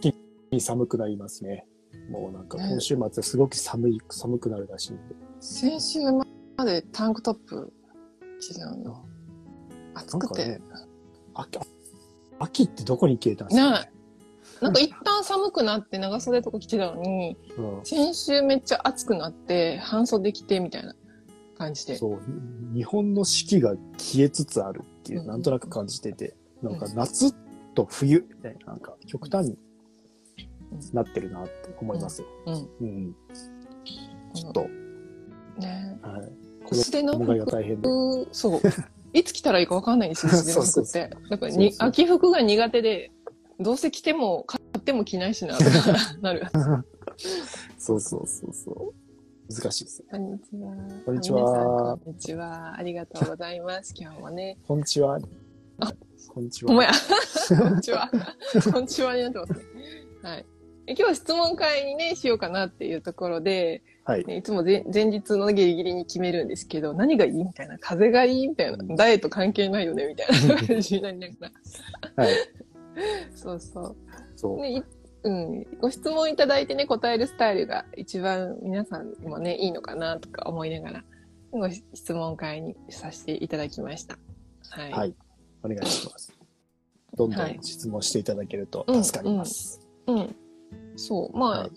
気に寒くなりますね。もうなんか今週末すごく寒い、寒くなるらしいんで。先週までタンクトップ着てたの。暑くて。ね、秋秋ってどこに消えたんですかね？なんか一旦寒くなって長袖とか着てたのに、うん、先週めっちゃ暑くなって半袖着てみたいな感じで。そう。日本の四季が消えつつあるっていう、なんとなく感じてて、なんか夏と冬みたいな、なんか極端になってるなって思います。よ。うん。うん。ちょっと。ね。はい。薄手の服そう。いつ着たらいいかわかんないんですよ、薄手の服って。だからに秋服が苦手で、どうせ着ても買っても着ないしな、とか なる。そうそうそうそう。難しいです。こんにちは。こんにちは。こんにちは。ありがとうございます。今日もね。こんにちは。あ、こんにちは。ほんまや。こんにちは。こんにちは。になってますね。は。い。今日は質問会にね、しようかなっていうところで、はい。ね、いつも前前日のギリギリに決めるんですけど、何がいいみたいな、風がいいみたいな、ダイエット関係ないよねみたいな 感じになりながら。はい。そうそう。そう。ね、うん、ご質問いただいてね、答えるスタイルが一番皆さんにもね、いいのかなとか思いながら、ご質問会にさせていただきました。はい。はい。お願いします。どんどん質問していただけると助かります。はい、うん、うん、そう。まあ、はい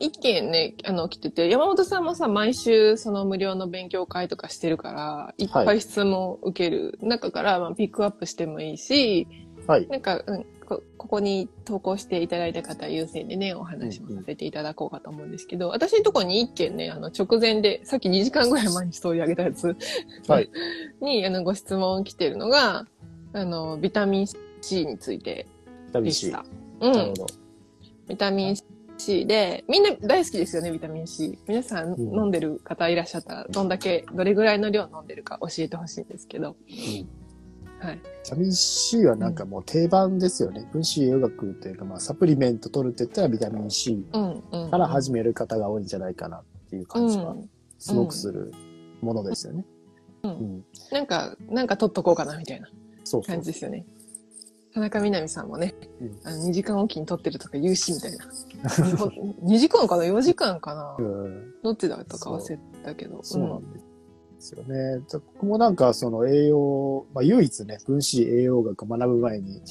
一件ね、あの、来てて、山本さんもさ、毎週その無料の勉強会とかしてるから、いっぱい質問受ける中から、まあ、ピックアップしてもいいし、はい。なんか、うん、こここに投稿していただいた方優先でね、お話もさせていただこうかと思うんですけど、うんうん、私のところに一件ね、あの、直前で、さっき2時間ぐらい前にストーリー上げたやつはい。に、あの、ご質問来てるのが、あの、ビタミン C についてでした。うん。なるほど。ビタミン C で、みんな大好きですよね、ビタミン C。皆さん飲んでる方いらっしゃったら、どんだけ、どれぐらいの量飲んでるか教えてほしいんですけど。うんはい、ビタミン C はなんかもう定番ですよね。うん、分子栄養学というか、まあ、サプリメント取るって言ったらビタミン C から始める方が多いんじゃないかなっていう感じは、すごくするものですよね。うん。うん、なんか、なんか取っとこうかなみたいな感じですよね。田中みな実さんもね、うん、あの2時間おきに撮ってるとか言うし、みたいな。2時間かな ?4 時間かな、うん、どっちだったか忘れたけど。そうなんです。ですよね。僕もなんかその栄養、まあ、唯一ね、分子栄養学を学ぶ前に、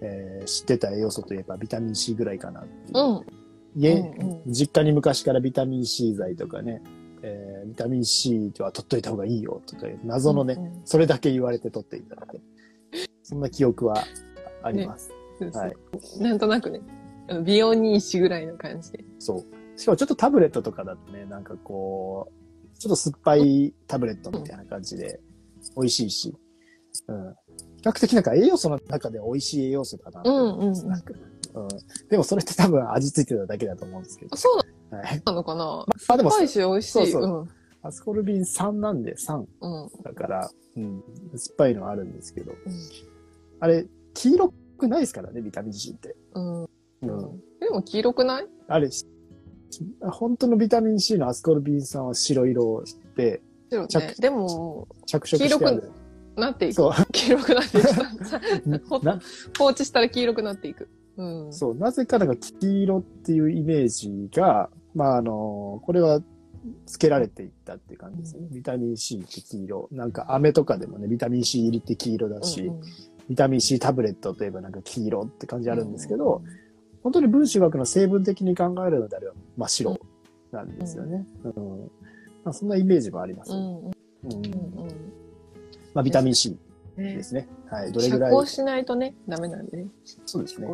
えー、知ってた栄養素といえばビタミン C ぐらいかなっていう。うん家、うんうん、実家に昔からビタミン C 剤とかね、えー、ビタミン C は取っといた方がいいよとか、謎のね、うんうん、それだけ言われて取っていただいて、そんな記憶はあります。ね、はい。なんとなくね、美容にいいしぐらいの感じで。そう。しかもちょっとタブレットとかだとね、なんかこう、ちょっと酸っぱいタブレットみたいな感じで、美味しいし、うん。比較的なんか栄養素の中で美味しい栄養素だなうんうん、うん。でもそれって多分味付いてただけだと思うんですけど。そうなのかな、あ、でも、酸っぱいし美味しい。そうそう。うん、アスコルビン3なんで3。うん。だから、うん。酸っぱいのはあるんですけど。うん、あれ、黄色くないですからね、ビタミン C って。うん。うん。でも黄色くない？あれ、本当のビタミン C のアスコルビン酸は白色で、白ね、でも、着色してある。なっていく。黄色くなっていく。放置したら黄色くなっていく。うん、そう。なぜかなんか黄色っていうイメージが、まああの、これはつけられていったっていう感じですね。うん、ビタミン C って黄色。なんか飴とかでもね、ビタミン C 入りって黄色だし、うんうん、ビタミン C タブレットといえばなんか黄色って感じあるんですけど、うん本当に分子学の成分的に考えるのであれば真っ白なんですよね。うん。うん、まあ、そんなイメージもあります。まあ、ビタミン C ですね。はい。どれぐらい。遮光しないとね、ダメなんでね。そうですね。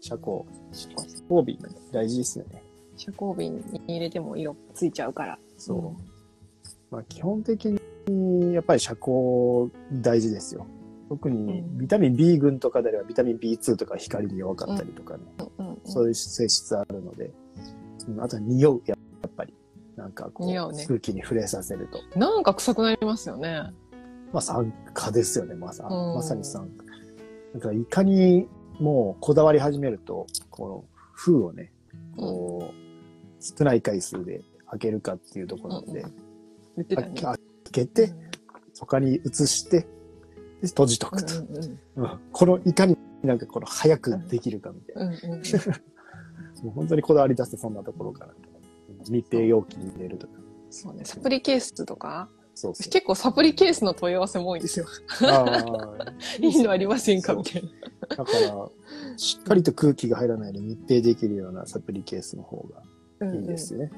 遮光。遮光瓶大事ですよね。遮光瓶に入れても色ついちゃうから。そう。まあ、基本的に、やっぱり遮光大事ですよ。特にビタミン B 群とかであればビタミン B2 とか光に弱かったりとかね、うんうんうん、そういう性質あるので、あとは匂う、やっぱり。なんかこう、ね、空気に触れさせると。なんか臭くなりますよね。まあ酸化ですよね、まさ,、まさに酸化。だからいかにもうこだわり始めると、この封をね、こう、少ない回数で開けるかっていうところなんで、うんうん、開けて、他に移して、閉じとくと。うんうんうん、この、いかになんかこの早くできるかみたいな。うんうんうん、もう本当にこだわり出してそんなところから。密閉容器に入れるとか。そうね。サプリケースとか、そうそう。結構サプリケースの問い合わせも多いんですよ。いいのありませんかみたいな。だから、しっかりと空気が入らないで密閉できるようなサプリケースの方がいいですね。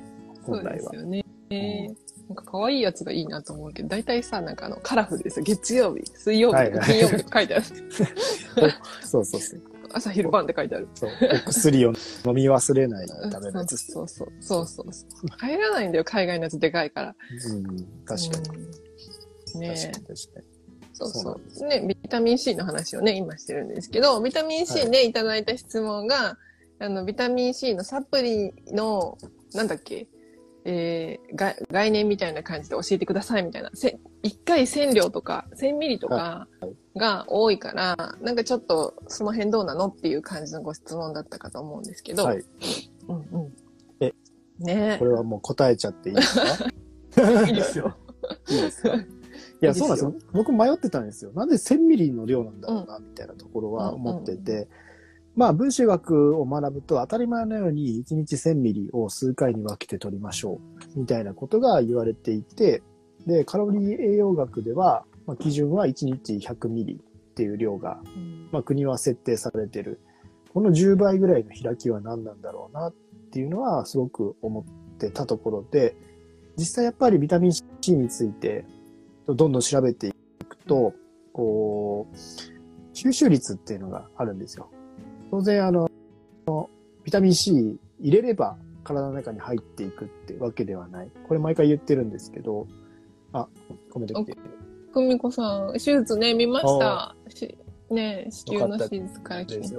そう本来は。ですよね。えーなんか可愛いやつがいいなと思うけど、大体さ、なんかあの、カラフルですよ。月曜日、水曜日、はいはい金曜日とか書いてある。そうそうそう。朝昼晩って書いてある。そう。お薬を飲み忘れないうんためのやつ。そうそうそう。そうそうそう。入らないんだよ、海外のやつでかいから。うん、確かに。うん。ねえ確かに確かに。そうそう。ね、ビタミン C の話をね、今してるんですけど、ビタミン C ね、い、ただいた質問が、あの、ビタミン C のサプリの、なんだっけ、えー、が概念みたいな感じで教えてくださいみたいな。せ1回1000量とか、1000ミリとかが多いから、なんかちょっとその辺どうなのっていう感じのご質問だったかと思うんですけど。はい。うんうん。えねこれはもう答えちゃっていいですか？え。いいですよ。いいですか？いや、そうなんですよ。僕迷ってたんですよ。なんで1000ミリの量なんだろうな、みたいなところは思ってて。まあ、分子学を学ぶと当たり前のように1日1000ミリを数回に分けて取りましょう。みたいなことが言われていて、で、カロリー栄養学では、まあ、基準は1日100ミリっていう量が、まあ、国は設定されてる。この10倍ぐらいの開きは何なんだろうなっていうのはすごく思ってたところで、実際やっぱりビタミン C についてどんどん調べていくと、こう、吸収率っていうのがあるんですよ。当然あの、ビタミン C 入れれば体の中に入っていくってわけではない。これ毎回言ってるんですけど、あ、コメント来てる。久美子さん、手術ね、見ました。しね、子宮の手術から来て。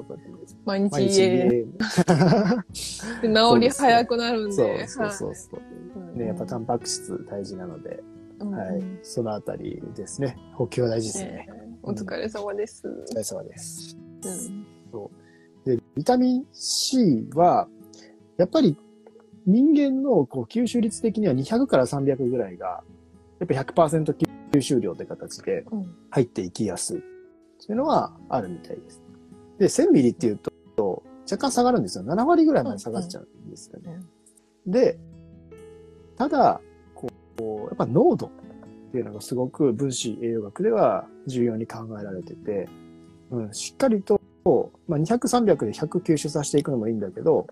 毎日家家で 治り早くなるんそうで。そうそうそう。はいね、やっぱタンパク質大事なので、うんはい。そのあたりですね。補給は大事ですね。ねお疲れ様です。お疲れ様です。うんで、ビタミン C は、やっぱり人間のこう吸収率的には200から300ぐらいが、やっぱ100%吸収量って形でうん入っていきやすいっていうのはあるみたいです。で、1000ミリっていうと、若干下がるんですよ。7割ぐらいまで下がっちゃうんですよね。で、ただ、こう、やっぱ濃度っていうのがすごく分子栄養学では重要に考えられてて、うん、しっかりと、をまあ、200、300で100吸収させていくのもいいんだけど、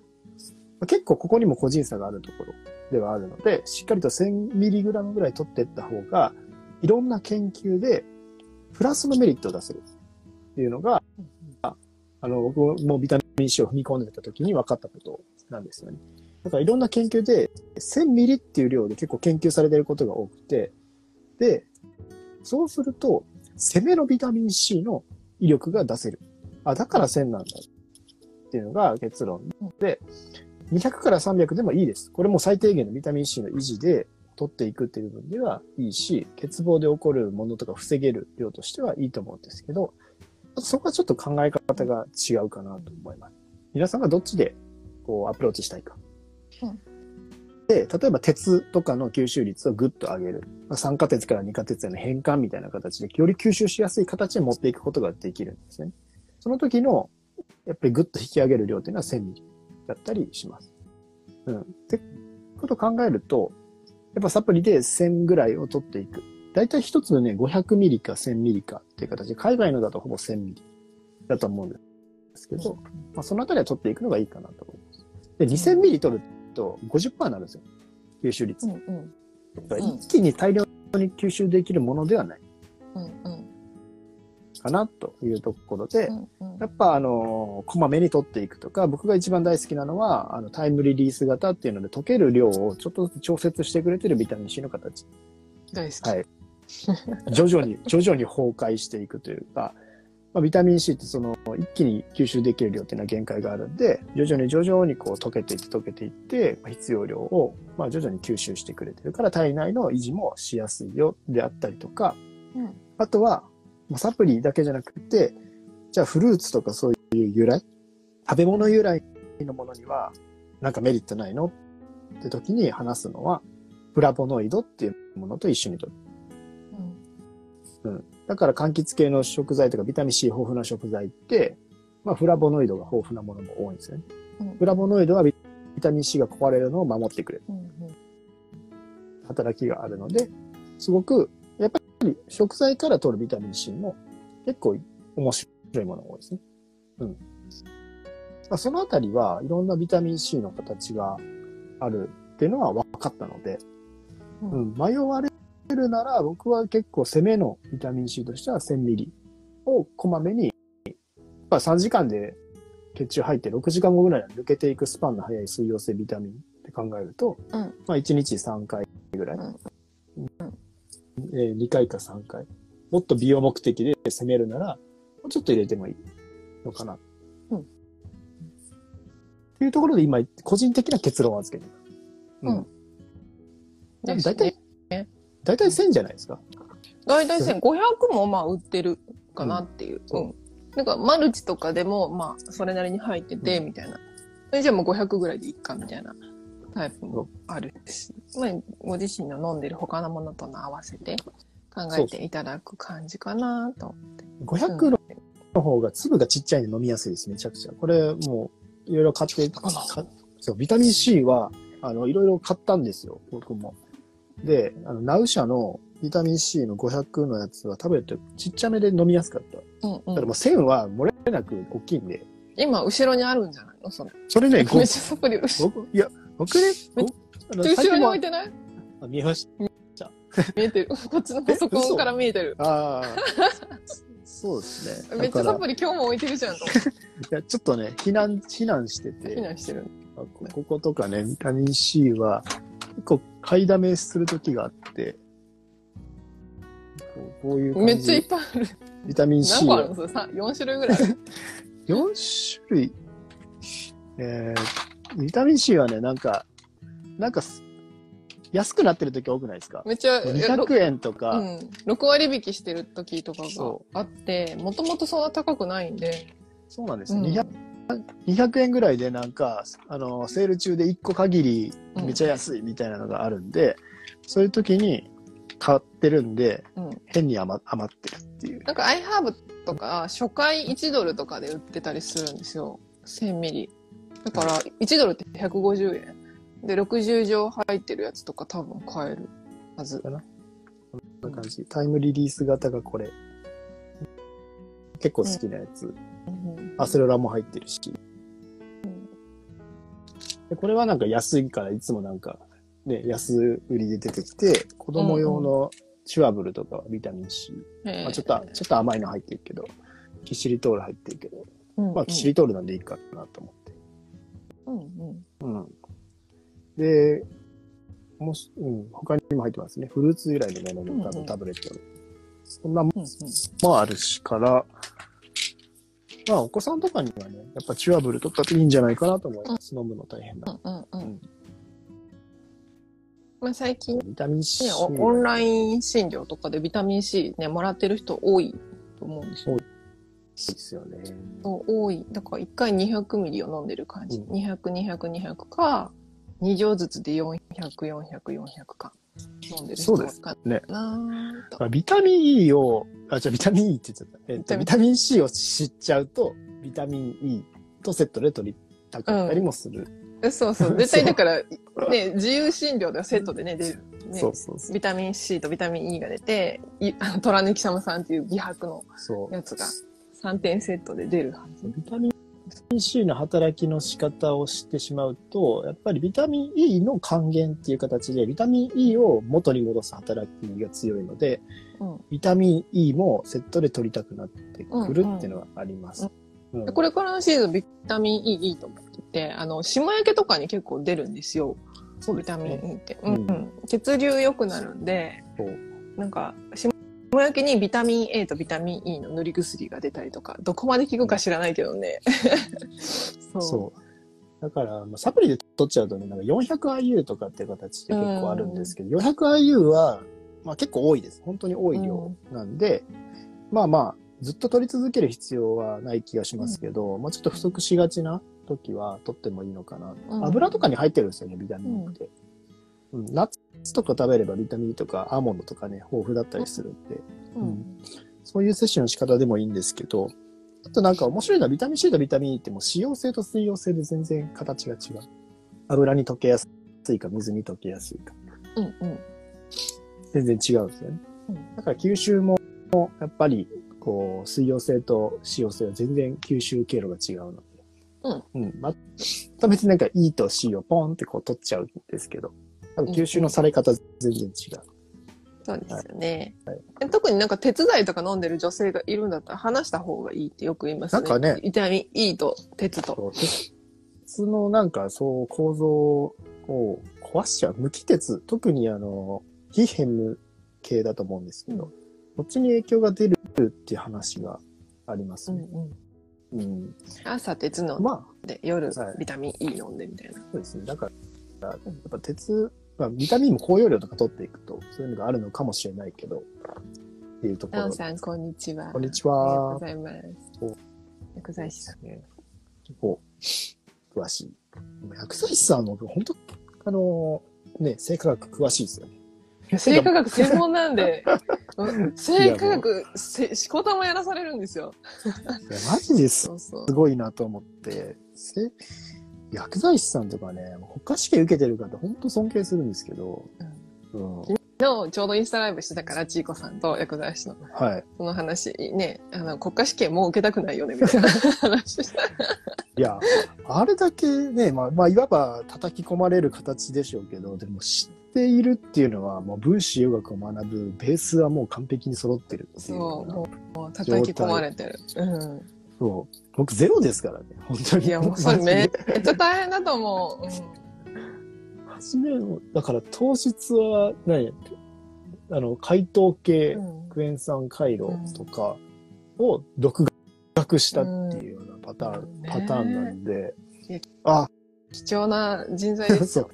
結構ここにも個人差があるところではあるので、しっかりと 1000mg ぐらい取っていった方が、いろんな研究でプラスのメリットを出せるっていうのが、あの、僕もビタミン C を踏み込んでた時に分かったことなんですよね。だからいろんな研究で、1000ミリっていう量で結構研究されてることが多くて、で、そうすると、攻めのビタミン C の威力が出せる。あ、だから1000なんだ。っていうのが結論で、200から300でもいいです。これも最低限のビタミン C の維持で取っていくっていう部分ではいいし、欠乏で起こるものとか防げる量としてはいいと思うんですけど、そこはちょっと考え方が違うかなと思います。皆さんがどっちでこうアプローチしたいか。うんで、例えば鉄とかの吸収率をぐっと上げる。まあ酸化鉄から二化鉄への変換みたいな形で、より吸収しやすい形に持っていくことができるんですね。その時の、やっぱりぐっと引き上げる量というのは1000ミリだったりします。うん。ってことを考えると、やっぱサプリで1000ぐらいを取っていく。だいたい一つのね、500ミリか1000ミリかっていう形で、海外のだとほぼ1000ミリだと思うんですけど、まあ、そのあたりは取っていくのがいいかなと思います。で、2000ミリ取ると50%になるんですよ。吸収率。うんうん一気に大量に吸収できるものではないかなというところで、うんうんやっぱあの、こまめに取っていくとか、僕が一番大好きなのは、あの、タイムリリース型っていうので、溶ける量をちょっとずつ調節してくれてるビタミン C の形。大好き。はい。徐々に、徐々に崩壊していくというか、まあ、ビタミン C ってその、一気に吸収できる量っていうのは限界があるんで、徐々に徐々にこう溶けていって溶けていって、まあ必要量を、まあ徐々に吸収してくれてるから、体内の維持もしやすいよであったりとか、うんあとは、まあサプリだけじゃなくて、じゃあフルーツとかそういう由来、食べ物由来のものには、なんかメリットないのって時に話すのは、フラボノイドっていうものと一緒にとる。うんだから柑橘系の食材とかビタミン C 豊富な食材って、まあフラボノイドが豊富なものも多いんですよね。うんフラボノイドはビタミン C が壊れるのを守ってくれるうんうん働きがあるので、すごく、やっぱり食材から取るビタミン C も結構面白いものが多いですね。うん。まあそのあたりはいろんなビタミン C の形があるっていうのは分かったので、うん。うん、迷われるなら僕は結構攻めのビタミン C としては1000ミリをこまめに、まあ3時間で血中入って6時間後ぐらいに抜けていくスパンの速い水溶性ビタミンって考えると、うん。まあ1日3回ぐらい、うんえー2回か3回。もっと美容目的で攻めるなら、もうちょっと入れてもいいのかな。うんっていうところで今、個人的な結論を預けてる。うんだいですたいね、だいたい1000じゃないですか。大体1500もまあ売ってるかなっていう。うんうん。なんかマルチとかでもまあそれなりに入ってて、うんみたいな。それじゃあもう500ぐらいでいいかみたいなタイプもあるし、まあご自身の飲んでる他のものとの合わせて考えていただく感じかなと。500のの方が粒がちっちゃいんで飲みやすいです、めちゃくちゃ。これもう、いろいろ買って、かそう、ビタミン C は、あの、いろいろ買ったんですよ、僕も。で、あの、ナウ社のビタミン C の500のやつは食べるとちっちゃめで飲みやすかった。うんうんただもう1000は漏れなく大きいんで、今後ろにあるんじゃないの？それ。それね、めっちごゃサプリいや、僕ね、めっごあのろに置いてない？あ見えまし見えてる。こっちのパソコンから見えてる。た。ああ、そうですね。めっちゃサプリ今日も置いてるじゃんと。いや、ちょっとね、避難、避難してて。避難してる。あここことかね、ビタミン C は、結構買いだめするときがあって、こうこういうめっちゃいっぱいある。ビタミン何 C を個あるのそれさ ?4 種類ぐらい。4種類、えー、ビタミン C はね、なんか、なんかす、安くなってるとき多くないですか？めっちゃ、?200 円とか、うん、6割引きしてる時とかがそあって、もともとそんな高くないんで、そうなんですよ、うん200 200円ぐらいでなんか、あの、セール中で1個限りめっちゃ安いみたいなのがあるんで、そういう時に買ってるんで、うん。変に余余ってるっていう。なんか iHerb とか初回1ドルとかで売ってたりするんですよ。1000ミリ。だから1ドルって150円。で、60錠入ってるやつとか多分買えるはず。こんな感じ。タイムリリース型がこれ。結構好きなやつ。うんアセロラも入ってるし。でこれはなんか安いからいつもなんか、ね、安売りで出てきて、子供用のチュアブルとかはビタミン C。まあ、ちょっと、ちょっと甘いの入ってるけど、キシリトール入ってるけど、うんまあキシリトールなんでいいかなと思って。うんうんうん。で、もし、うん、他にも入ってますね。フルーツ由来のメロンのうんうんタブレット。そんなもうんうんんもあるしから、まあお子さんとかにはね、やっぱチュアブル取ったっていいんじゃないかなと思います。飲むの大変だ。うんうんううんんまあ、最近、ね、ビタミン C。オオンライン診療とかでビタミン C ね、もらってる人多いと思うんですよ。ですよね。そう多い。だから1回200ミリを飲んでる感じ。うん200、200、200か、2錠ずつで400、400、400か。飲んでる人そうですかねなぁと。まあビタミン E を、あ、じゃビタミン E って言っちゃった。えっと、ビビタミン C を知っちゃうと、ビタミン E とセットで取りたかったりもする。えそうそう。絶対だから、ね、自由診療ではセットでね、出る。ねそうそうそう。ビタミン C とビタミン E が出て、いあの虎抜き様さんっていう美白のそう。やつが3点セットで出るはず。ビタミン C の働きの仕方を知ってしまうと、やっぱりビタミン E の還元っていう形で、ビタミン E を元に戻す働きが強いので、うんビタミン E もセットで取りたくなってくるっていうのがあります。これからのシーズンビタミン E いいと思ってて、あの、霜焼けとかに結構出るんですよ。そうですビタミンね。E って。うんうんうん。血流良くなるんで、なんか、霜焼けにビタミン A とビタミン E の塗り薬が出たりとか、どこまで効くか知らないけどね。そう。そう。だから、まあ、サプリで取っちゃうとね、なんか 400IU とかっていう形で結構あるんですけど、400IU は、まあ結構多いです。本当に多い量なんで、まあまあ、ずっと取り続ける必要はない気がしますけど、まあちょっと不足しがちな時は取ってもいいのかな。うん油とかに入ってるんですよね、ビタミンって。うん、ナッツとか食べればビタミンとかアーモンドとかね、豊富だったりするんで、うん。そういう摂取の仕方でもいいんですけど、あとなんか面白いのはビタミン C とビタミン E ってもう使用性と水溶性で全然形が違う。油に溶けやすいか水に溶けやすいか。うんうん。全然違うんですよね。うんだから吸収もやっぱりこう水溶性と使用性は全然吸収経路が違うので。うん。うん。また別になんか E と C をポンってこう取っちゃうんですけど、多分吸収のされ方全然違う。そうですよね、え特になんか鉄剤とか飲んでる女性がいるんだったら話した方がいいってよく言いますね。なんかねビタミン E と鉄と。鉄のなんかそう構造を壊しちゃう。無機鉄、特にあの、非ヘム系だと思うんですけど、うんこっちに影響が出るっていう話がありますね。うんうん。うん。朝鉄飲んまあ、で、夜はいビタミン E 飲んでみたいな。そうですね。だから、やっぱ鉄、まあ、ビタミンも高容量とか取っていくと、そういうのがあるのかもしれないけど、っていうところさん、こんにちは。こんにちありがとうはご。ざいますお。薬剤師さん。ね、結構、詳しい。薬剤師さんも、本当あの、ね、生化学詳しいですよね。生化学専門なんで、うん生化学、せしこたまやらされるんですよ。いやマジですそうそうす。ごいなと思って、せ薬剤師さんとかね、国家試験受けてる方、本当尊敬するんですけど、うん、昨日ちょうどインスタライブしてたから、ちいこさんと薬剤師の。はい。その話、ね、あの、国家試験もう受けたくないよね、みたいな話した。いや、あれだけね、まあ、まあ、いわば叩き込まれる形でしょうけど、でも知っているっていうのは、もう分子洋学を学ぶベースはもう完璧に揃ってるっていうよそうう叩き込まれてる。うん。そう。僕ゼロですからね、本当に。いや、もうそれめっちゃ大変だと思う。初めの、だから糖質は何、あの、解凍系、うん。クエン酸回路とかを独学したっていうようなパターン、うん。パターンなんで、ね。あ、貴重な人材です そう。よ。。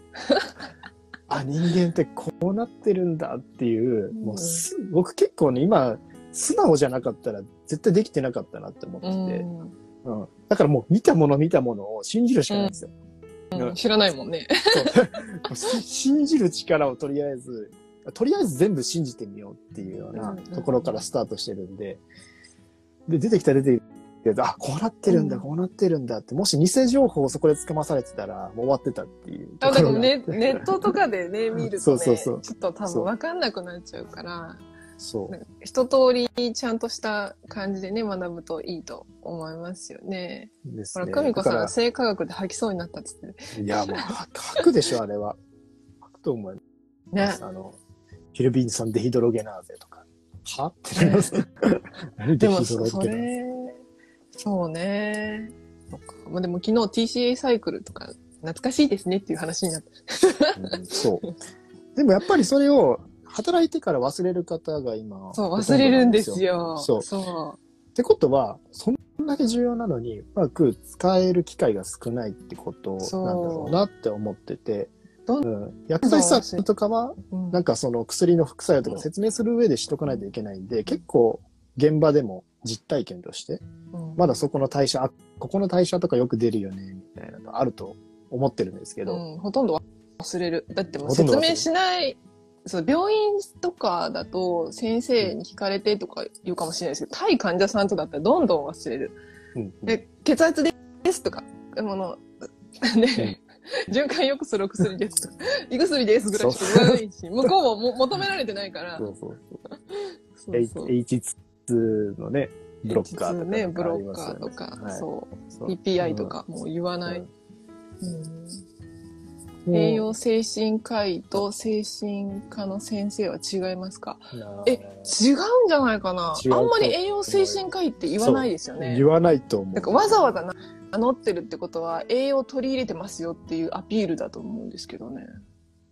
あ、人間ってこうなってるんだっていう、うん。もうす、僕結構ね、今、素直じゃなかったら絶対できてなかったなって思ってうて、んうん。だからもう見たもの見たものを信じるしかないんですよ。うん。知らないもんね。信じる力をとりあえず、とりあえず全部信じてみようっていうようなうんうんところからスタートしてるんで、で、出てきた出てきた、あ、こうなってるんだ、うん。こうなってるんだって、もし偽情報をそこでつかまされてたら、もう終わってたっていうとあで。もネネットとかでね、見るとね、そうそうそう。ちょっと多分分かんなくなっちゃうから、そう。一通りちゃんとした感じでね、学ぶといいと思いますよね。ほら、ですね。久美子さん、だから生化学で吐きそうになったっつって。いや、もう、吐くでしょ、あれは。吐くと思いまねす。。あの、フィルビン酸デヒドロゲナーゼとか。は？ってなります。何でもそ、れ、そうね。まあ、でも昨日 TCA サイクルとか懐かしいですねっていう話になった。うんそう。でもやっぱりそれを働いてから忘れる方が今。そう、忘れるんですなよ。そうそってことは、そんだけ重要なのに、うまく使える機会が少ないってことなんだろうなって思ってて。どんうん、薬剤師さんとかは、う。うんなんかその薬の副作用とか説明する上でしとかないといけないんで、結構現場でも実体験として、うんまだそこの代謝、あ、ここの代謝とかよく出るよね、みたいなのあると思ってるんですけど、うん、ほとんど忘れる。だってもう説明しない、そう、病院とかだと先生に聞かれてとか言うかもしれないですけど、対患者さんとだったらどんどん忘れる。うんうんで、血圧ですとか、あの、ね、循環良くするお薬ですとか、胃薬ですぐらいしか言わないし、向こうもも求められてないから。そうそうそう。そうそう H2 のね、ブロッカーとか、ね、ブロッカーとか、はいそう。そう PPI とかもう言わない。うん栄養精神科医と精神科の先生は違いますか？え違うんじゃないかな？あんまり栄養精神科医って言わないですよね言。わないと思う。なんかわざわざな名乗ってるってことは栄養取り入れてますよっていうアピールだと思うんですけどね。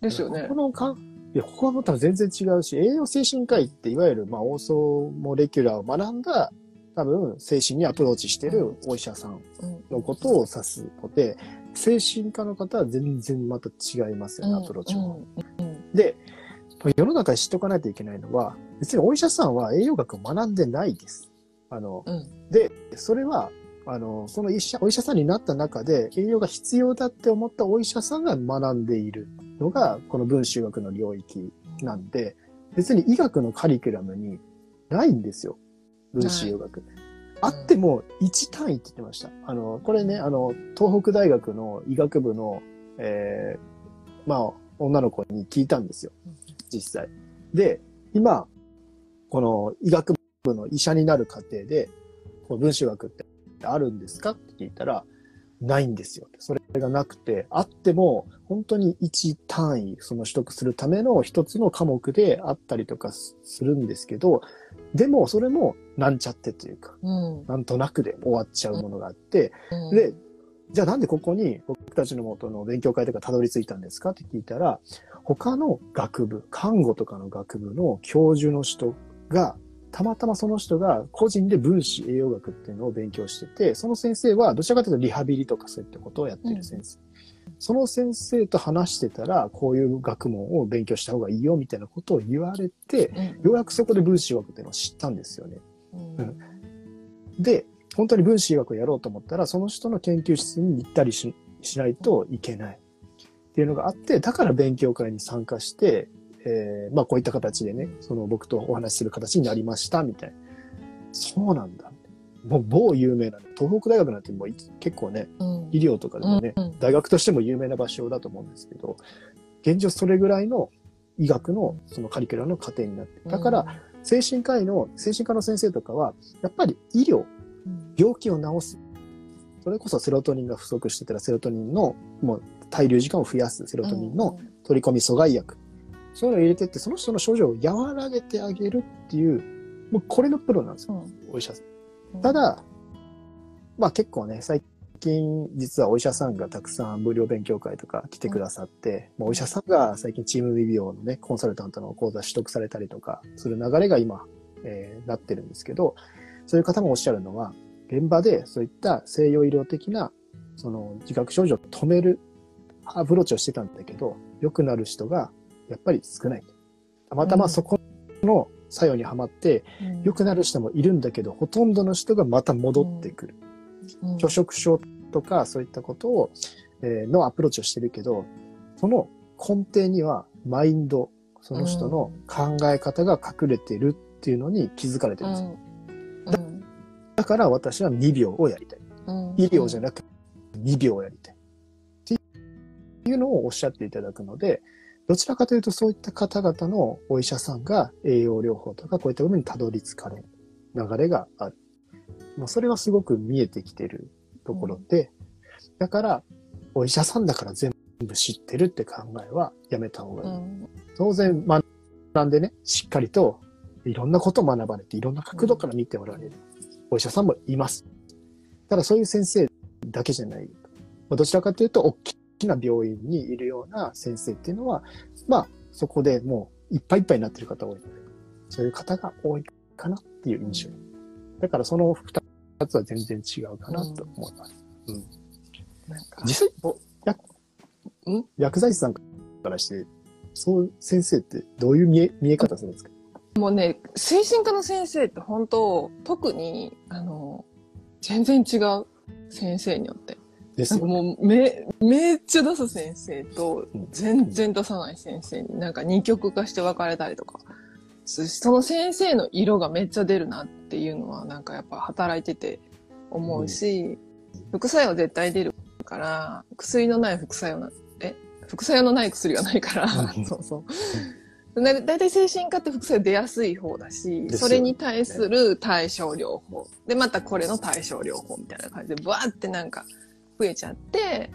ですよねこ。このかいや、ここはまた全然違うし、栄養精神科医っていわゆる、まあ、オーソモレキュラーを学んだ、多分、精神にアプローチしてるお医者さんうんのことを指すので、精神科の方は全然また違いますよね、アプローチも。で、世の中で知っとかないといけないのは、別にお医者さんは栄養学を学んでないです。あの、うんで、それは、あの、その医者、お医者さんになった中で、栄養が必要だって思ったお医者さんが学んでいるのが、この分子学の領域なんで、別に医学のカリキュラムにないんですよ。分子医学。あっても1単位って言ってました。あの、これね、あの、東北大学の医学部の、えー、まあ、女の子に聞いたんですよ。実際。で、今、この医学部の医者になる過程で、この分子学ってあるんですかって聞いたら、ないんですよ。それがなくて、あっても、本当に1単位、その取得するための一つの科目であったりとかするんですけど、でもそれもなんちゃってというか、うん。なんとなくで終わっちゃうものがあって、うんで、じゃあなんでここに僕たちの元の勉強会とかたどり着いたんですかって聞いたら、他の学部、看護とかの学部の教授の人が、たまたまその人が個人で分子栄養学っていうのを勉強してて、その先生はどちらかというとリハビリとかそういったことをやってる先生。その先生と話してたら、こういう学問を勉強した方がいいよみたいなことを言われて、うんようやくそこで分子学っていうのを知ったんですよね。うんで、本当に分子医学をやろうと思ったら、その人の研究室に行ったりししないといけないっていうのがあって、だから勉強会に参加して、えーまあこういった形でね、その僕とお話しする形になりました、みたいな。そうなんだ。もう某有名な、東北大学なんてもうい結構ね、うん。医療とかでもね、うんうん。大学としても有名な場所だと思うんですけど、現状それぐらいの医学のそのカリキュラムの過程になってるだから、、精神科医の、精神科の先生とかは、やっぱり医療、うん。病気を治す。それこそセロトニンが不足してたら、セロトニンのもう滞留時間を増やす、セロトニンの取り込み阻害薬。そういうのを入れてって、その人の症状を和らげてあげるっていう、もうこれのプロなんですよ、うん。お医者さん。た、だ、まあ結構ね、最近実はお医者さんがたくさん無料勉強会とか来てくださって、まあお医者さんが最近チームビビオのね、コンサルタントの講座取得されたりとかする流れが今、えーなってるんですけど、そういう方もおっしゃるのは、現場でそういった西洋医療的な、その自覚症状を止めるアプローチをしてたんだけど、良くなる人がやっぱり少ない。たまたまそこの作用にはまって、良くなる人もいるんだけど、ほとんどの人がまた戻ってくる。拒食症とかそういったことを、えーのアプローチをしてるけど、その根底にはマインド、その人の考え方が隠れてるっていうのに気づかれてるんですよ。うんだから私は2秒をやりたい。うん医療じゃなくて2秒をやりたい。っていうのをおっしゃっていただくので、どちらかというとそういった方々のお医者さんが栄養療法とかこういった部分にたどり着かれる流れがある。まあ、それはすごく見えてきてるところで、だからお医者さんだから全部知ってるって考えはやめた方がいい。うん当然学んでね、しっかりといろんなことを学ばれて、いろんな角度から見ておられるお医者さんもいます。ただそういう先生だけじゃない。まあどちらかというと、大ききな病院にいるような先生っていうのは、まあそこでもういっぱいいっぱいになってる方多いので、そういう方が多いかなっていう印象。だからその二つは全然違うかなと思います。なんか実際、やん薬剤師さんからして、そう先生ってどういう見え見え方するんですか？もうね、精神科の先生って本当、特に、あの、全然違う。先生によって。なんかですよ。もう、め、めっちゃ出す先生とうん、全然出さない先生になんか二極化して分かれたりとか。そその先生の色がめっちゃ出るなっていうのは、なんかやっぱ働いてて思うし、副作用絶対出るから、薬のない副作用な、え？副作用のない薬がないからう、ん そうそう。だだいたい精神科って副作用出やすい方だし、ねそれに対する対症療法。で、またこれの対症療法みたいな感じで、ブワーってなんか増えちゃって、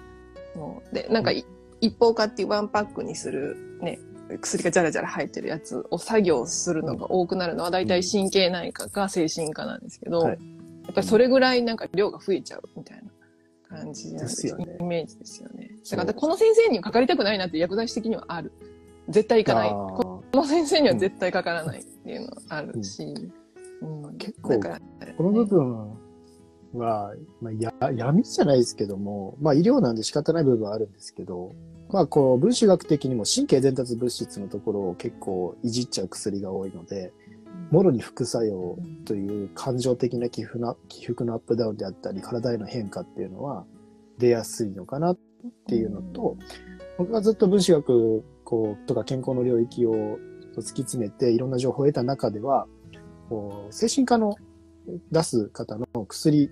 もうで、なんかい、一方化っていうワンパックにするね、薬がジャラジャラ入ってるやつを作業するのが多くなるのは、だいたい神経内科か精神科なんですけど、はい。やっぱりそれぐらいなんか量が増えちゃうみたいな感じなね。イメージですよね。だからこの先生にはかかりたくないなって薬剤師的にはある。絶対行かない。あこーの先生には絶対かからないっていうのはあるし。うん。結構だからこの部分は、まあ、や闇じゃないですけども、まあ、医療なんで仕方ない部分はあるんですけど、まあ、こう、分子学的にも神経伝達物質のところを結構いじっちゃう薬が多いので、もろに副作用という感情的な起伏な起伏のアップダウンであったり、体への変化っていうのは出やすいのかなっていうのと、僕はずっと分子学こうとか健康の領域を突き詰めていろんな情報を得た中では、こう精神科の出す方の薬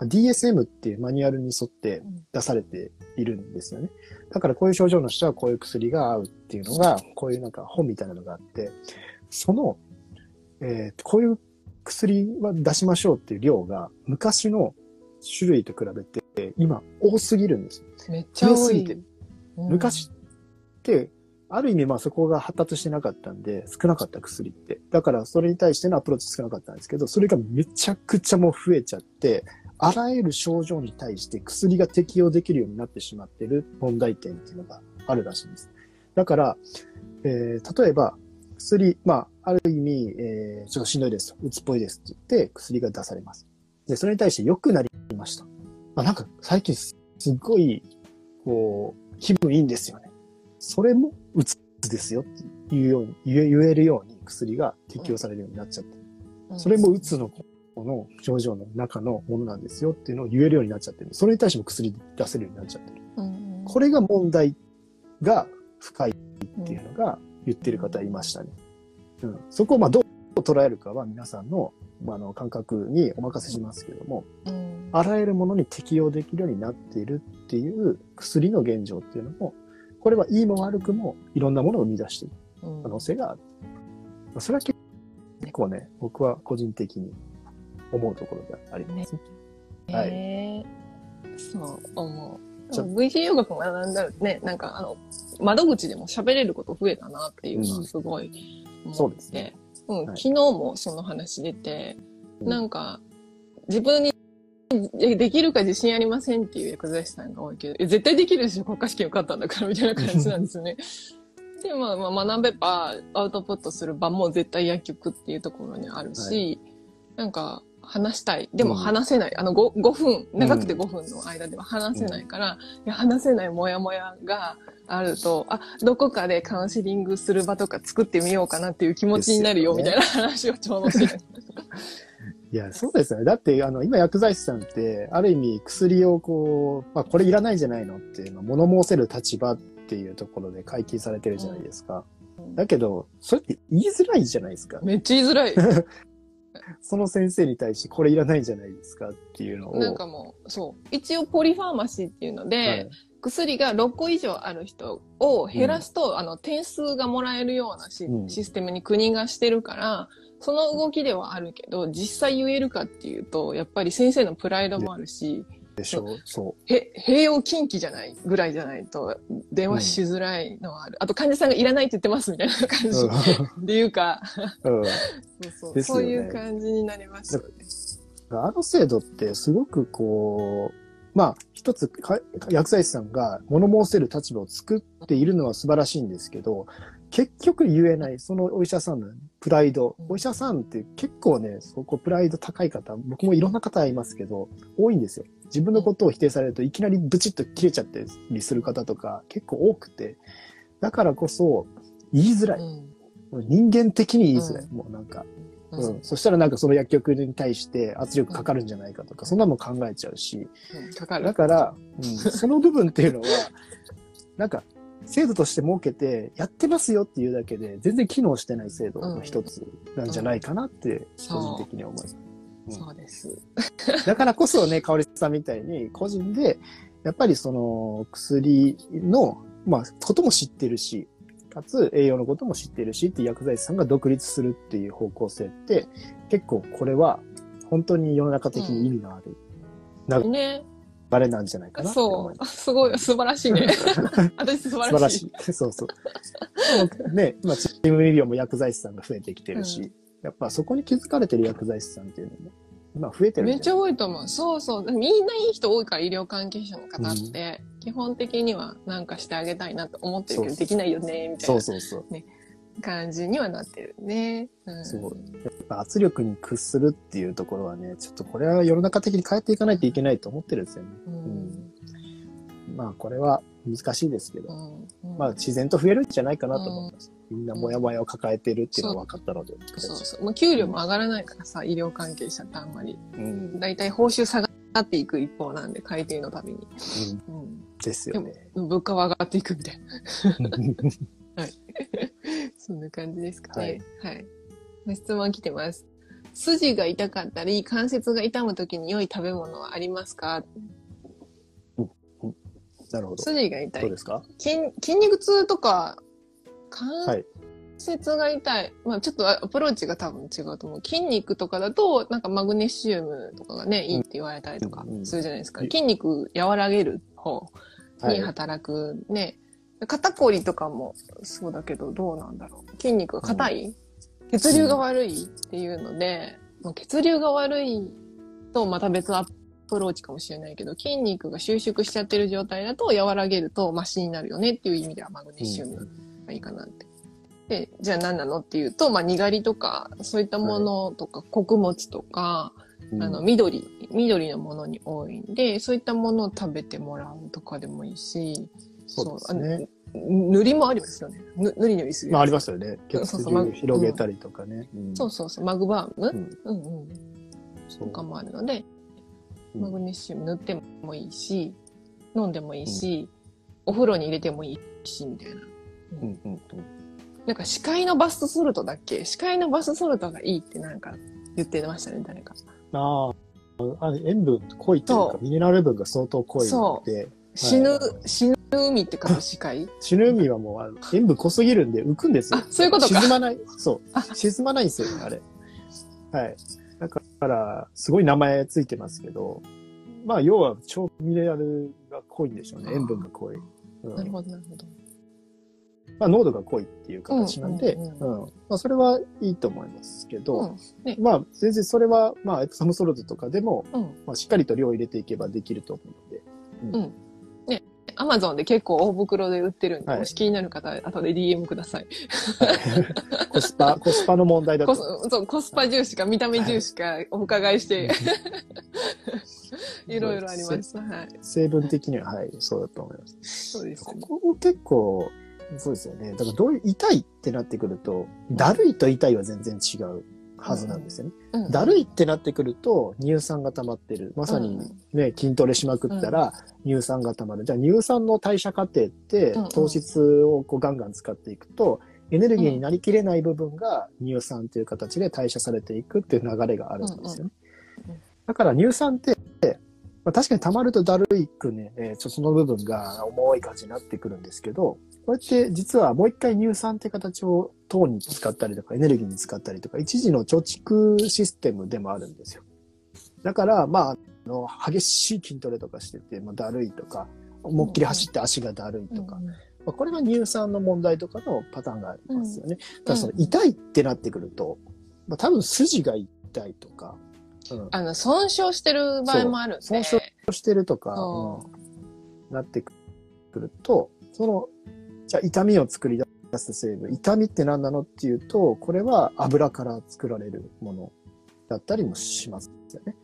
DSM っていうマニュアルに沿って出されているんですよね。だからこういう症状の人はこういう薬が合うっていうのが、こういうなんか本みたいなのがあって、その、えーこういう薬は出しましょうっていう量が昔の種類と比べて今多すぎるんですよ。めっちゃ多い。ぎてうん昔って、ある意味まあそこが発達してなかったんで、少なかった薬って。だからそれに対してのアプローチ少なかったんですけど、それがめちゃくちゃもう増えちゃって、あらゆる症状に対して薬が適用できるようになってしまってる問題点っていうのがあるらしいんです。だから、えー例えば、薬、まあ、ある意味、えーちょっとしんどいですと、うつっぽいですって言って薬が出されます。で、それに対して良くなりました。まあ、なんか最近すすっごい、こう、気分いいんですよね。それもうつですよっていうように、言えるように薬が適用されるようになっちゃって。それもうつのこの症状の中のものなんですよっていうのを言えるようになっちゃってる。それに対しても薬出せるようになっちゃってる。うんこれが問題が深いっていうのが言ってる方いましたね。うん、そこをまあどう捉えるかは皆さんの,、まあ、あの感覚にお任せしますけども、うんあらゆるものに適用できるようになっているっていう薬の現状っていうのも、これはいいも悪くもいろんなものを生み出しているうん可能性がある。まあそれは結構ね、僕は個人的に思うところでありますね。はいへーそう思う。ちょ VC 洋楽学んだらね、なんかあの、窓口でも喋れること増えたなっていうのはすごい思って。そうですねうん、はい昨日もその話出て、うんなんか、自分にでできるか自信ありませんっていう薬剤師さんが多いけど、え絶対できるでしょ国家試験受かったんだからみたいな感じなんですよね。で、まあ、まあ、学べばアウトプットする場も絶対薬局っていうところにあるし、なんか、話したい。でも話せない。あの5、5分、長くて5分の間では話せないから、いや話せないモヤモヤがあると、あ、どこかでカウンセリングする場とか作ってみようかなっていう気持ちになるよ、みたいな話をちょうどしてる。いや、そうですよね。だって、あの、今薬剤師さんって、ある意味薬をこう、まあ、これいらないんじゃないのって、まあ、物申せる立場っていうところで解禁されてるじゃないですか。うんだけど、それって言いづらいじゃないですか。めっちゃ言いづらい。その先生に対してこれいらないんじゃないですかっていうのを。なんかもう、そう。一応ポリファーマシーっていうので、はい薬が6個以上ある人を減らすと、あの、点数がもらえるようなシ,、うんシステムに国がしてるから、その動きではあるけど、実際言えるかっていうと、やっぱり先生のプライドもあるし、でしょ？う。そへ、併用禁忌じゃないぐらいじゃないと、電話しづらいのはある。あと患者さんがいらないって言ってますみたいな感う。じでいうか、うんうんそうそう、ですよねそういう感じになりますよね。あの制度ってすごくこう、まあ、一つか薬剤師さんが物申せる立場を作っているのは素晴らしいんですけど、結局言えない、そのお医者さんのプライド。うん。お医者さんって結構ね、そこプライド高い方、僕もいろんな方いますけど、多いんですよ。自分のことを否定されるといきなりブチッと切れちゃったりする方とか結構多くて、だからこそ言いづらい。うん。人間的に言いづらい。うもうなんか、ううん。ん、そしたらなんかその薬局に対して圧力かかるんじゃないかとか、そんなのも考えちゃうし、うん。かかる。だ。から、うん、その部分っていうのは、なんか、制度として設けて、やってますよっていうだけで、全然機能してない制度の一つなんじゃないかなって、個人的に思います。うんそうです。だからこそね、香織さんみたいに、個人で、やっぱりその薬の、まあ、ことも知ってるし、かつ栄養のことも知ってるしって薬剤師さんが独立するっていう方向性って、結構これは本当に世の中的に意味のあるね。流れなんじゃないかなそう。すごい、素晴らしいね。私素晴らしい。晴らしい。そうそう。ね、今チーム医療も薬剤師さんが増えてきてるし、うんやっぱそこに気づかれてる薬剤師さんっていうのも、今増えてるんめっちゃゃ多いと思う。そうそう。みんないい人多いから、医療関係者の方って、基本的にはなんかしてあげたいなと思ってるけど、そうできないよね、みたそいうそうそう。な感じにはなってるね。うん、そう。圧力に屈するっていうところはね、ちょっとこれは世の中的に変えていかないといけないと思ってるんですよね。うん。まあこれは難しいですけど、うんうんまあ自然と増えるんじゃないかなと思います。みんなモヤモヤを抱えてるっていうのは分かったので。そうそう。まあ、給料も上がらないからさ、医療関係者ってあんまり。うん。だいたい報酬下がっていく一方なんで、改定のたびに。うんうん。ですよね。物価は上がっていくみたいな。そんな感じですかね。はい。質問来てます。筋が痛かったり、関節が痛むときに良い食べ物はありますか？なるほど。筋が痛い。そうですか？筋筋肉痛とか、関はい。節が痛い。まあちょっとアプローチが多分違うと思う。筋肉とかだと、なんかマグネシウムとかがね、いいって言われたりとかうんうんするじゃないですか。うん筋肉和らげる方はいに。働くね。肩こりとかもそうだけど、どうなんだろう。筋肉が硬い、血流が悪いっていうので、まあ血流が悪いとまた別のアプローチかもしれないけど、筋肉が収縮しちゃってる状態だと和らげるとマシになるよねっていう意味ではマグネシウムがいいかなって。で、じゃあ何なのっていうと、まあ、にがりとか、そういったものとか、穀物とか、うんあの、緑、緑のものに多いんで、そういったものを食べてもらうとかでもいいし、そうですね。塗りもありますよね。ぬ塗り塗りする。まあ、ありますよね。血そうそうま流広げたりとかね。うん。そうそうそう、マグバーム、うん。うん、うん。そう。とかもあるので、うん。マグネシウム塗ってもいいし、飲んでもいいし、お風呂に入れてもいいし、みたいな。うん。うんうんなんか視界のバストソルトだっけ？視界のバストソルトがいいってなんか言ってましたね、誰か。ああ、あ塩分濃いというそか、ミネラル分が相当濃いので、死ぬ、はい。死ぬ海って書く視界？死ぬ海はもうあの塩分濃すぎるんで浮くんですよ。あそういうことか沈まない。そうあ。沈まないんですよね、あれ。はい。だから、すごい名前ついてますけど、まあ、要は超ミネラルが濃いんでしょうね。塩分が濃い。うんなるほど、なるほど。まあ、濃度が濃いっていう形なんで、うんうんまあ、それはいいと思いますけど、うんねまあ、全然それは、まあ、エプサムソルトとかでも、うん。まあ、しっかりと量を入れていけばできると思うので、アマゾンで結構大袋で売ってるんで、はいもし気になる方、後で DM ください。コスパ、コスパの問題だとそうコスパ重視か見た目重視かお伺いして、いろいろあります。はい。成分的には、はい、そうだと思います。そうですね。ここも結構、そうですよね。だからどういう、痛いってなってくると、だるいと痛いは全然違うはずなんですよね。うんだるいってなってくると、乳酸が溜まってる。まさにね、筋トレしまくったら、乳酸が溜まる。じゃあ乳酸の代謝過程ってうんうん、糖質をこうガンガン使っていくと、エネルギーになりきれない部分が乳酸という形で代謝されていくっていう流れがあるんですよねうんうん。だから乳酸って、まあ、確かに溜まるとだるいくね、えーその部分が重い感じになってくるんですけど、こうやって実はもう一回乳酸って形を糖に使ったりとかエネルギーに使ったりとか、一時の貯蓄システムでもあるんですよ。だから、まあ、あの激しい筋トレとかしてて、まあ、だるいとか、思いっきり走って足がだるいとか、うんまあ、これが乳酸の問題とかのパターンがありますよね。んただその痛いってなってくると、まあ、多分筋が痛いとか、うん、あの、損傷してる場合もあるんで。損してるとか、なってくると、その、じゃあ痛みを作り出す成分、痛みって何なのっていうと、これは油から作られるものだったりもしますよね。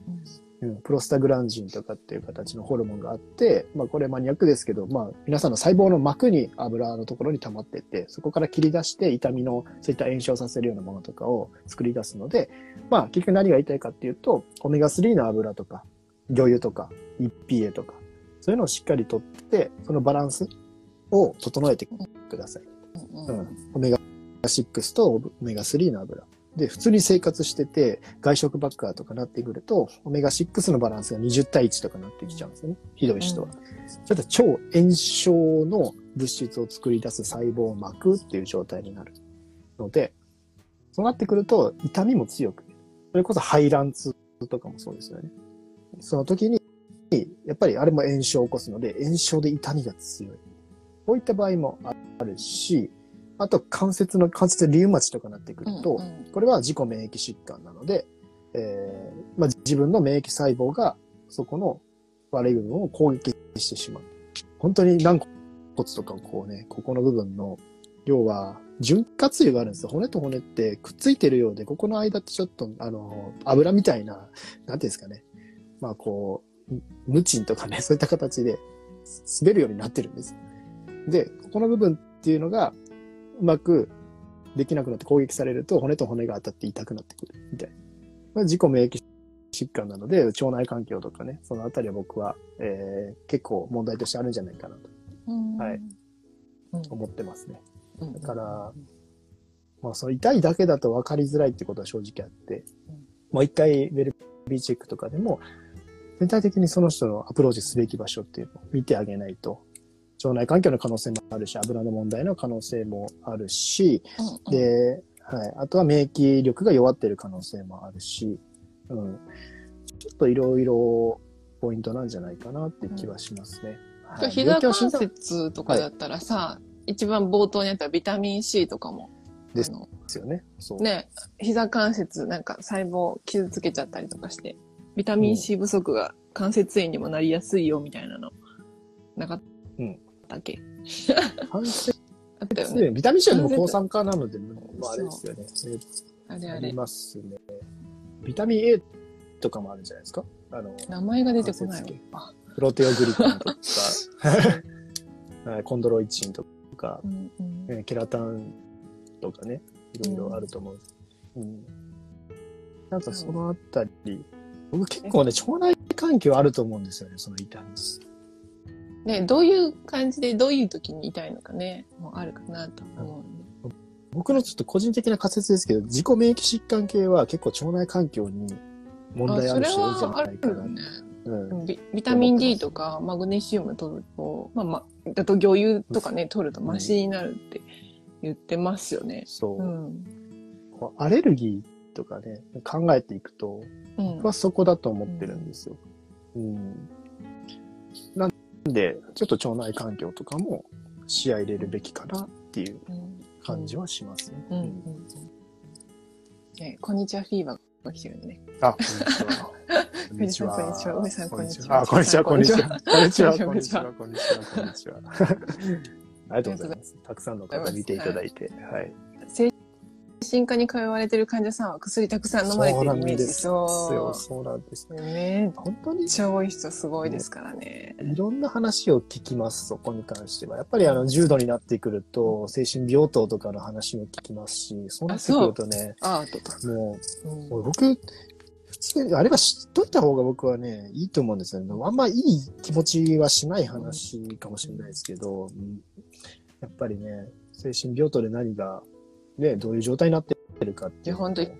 うん、プロスタグランジンとかっていう形のホルモンがあって、まあこれマニアックですけど、まあ皆さんの細胞の膜に油のところに溜まってて、そこから切り出して痛みのそういった炎症させるようなものとかを作り出すので、まあ結局何が言いたいかっていうと、オメガ3の油とか、魚油とか、EPA とか、そういうのをしっかりとって、そのバランスを整えてください。うんオメガ6とオメガ3の油。で、普通に生活してて、外食ばっかとかなってくると、オメガ6のバランスが20対1とかなってきちゃうんですよね。ひどい人は。それと超炎症の物質を作り出す細胞膜っていう状態になるので、そうなってくると痛みも強く、それこそ排卵痛とかもそうですよね。その時に、やっぱりあれも炎症を起こすので、炎症で痛みが強い。こういった場合もあるし、あと関節の関節リウマチとかになってくると、うんうんこれは自己免疫疾患なので、えーまあ、自分の免疫細胞がそこの悪い部分を攻撃してしまう。本当に軟骨とかをこうね、ここの部分の、要は、潤滑油があるんですよ。骨と骨ってくっついてるようで、ここの間ってちょっと、あの、油みたいな、なんていうんですかね。まあこう、ムチンとかね、そういった形で滑るようになってるんです。で、ここの部分っていうのが、うまくできなくなって攻撃されると骨と骨が当たって痛くなってくるみたいな。まあ、自己免疫疾患なので、腸内環境とかね、そのあたりは僕は、えー結構問題としてあるんじゃないかなと。うん。はい。うん。思ってますね。うん。だから、まあ、その痛いだけだと分かりづらいってことは正直あって、もう一回ウェルビーチェックとかでも、全体的にその人のアプローチすべき場所っていうのを見てあげないと、腸内環境の可能性もあるし、油の問題の可能性もあるし、うん、で、はい。あとは免疫力が弱ってる可能性もあるし、うん。ちょっといろいろポイントなんじゃないかなって気はしますね。はい膝関節とかだったらさ、一番冒頭にあったビタミン C とかも。ですよね。そう。ね、膝関節なんか細胞傷つけちゃったりとかして、ビタミン C 不足が関節炎にもなりやすいよみたいなの、なかったっけ、関節あったよね。ね、ビタミン C はでも抗酸化なので、まああれですよね。ありあれ。あれ。ますね。ビタミン A とかもあるんじゃないですか？あの、名前が出てこないわ。プロテオグリカンとか、はい。コンドロイチンとか。う、んうん。ねケラタンとかね、いろいろあると思う。うん。なんかそのあたり、僕結構ね、腸内環境あると思うんですよね、その痛み。ね、どういう感じで、どういう時に痛いのかね、もうあるかなと思うんで。僕のちょっと個人的な仮説ですけど、自己免疫疾患系は結構腸内環境に問題ある人多いんじゃあ、それはあないかな。るよね。うん。ビビタミン D とかマグネシウム取ると、まあまあ、だと魚油とかね、取るとマシになるって言ってますよね。そうう。ん。アレルギーとかね、考えていくと、うん僕はそこだと思ってるんですよ。うん。なんで、ちょっと腸内環境とかも視野入れるべきかなっていううん感じはしますね。うんうんうんね、こんにちはフィーバーが来てるんでね。あ、こんにちは。こんにちはさんこんにちはあ、こんにちは、こんにちは。こんにちは、ここんにちはんにちは、こんにちは、こんにちは。ありがとうございます。たくさんの方見ていただいて。はい。精神科に通われてる患者さんは薬たくさん飲まれてるイメージです。よ。そそうなんです。う。ね本当に？超多い人すごいですからね。いろんな話を聞きます、そこに関しては。やっぱりあの、重度になってくると、精神病棟とかの話も聞きますし、そうなってくるとね、アートとか。もうんう、もう僕、普通に、あれは知っといた方が僕はね、いいと思うんですよね。あんまいい気持ちはしない話かもしれないですけど、うんやっぱりね、精神病棟で何が、ね、どういう状態になってるかっていう本当に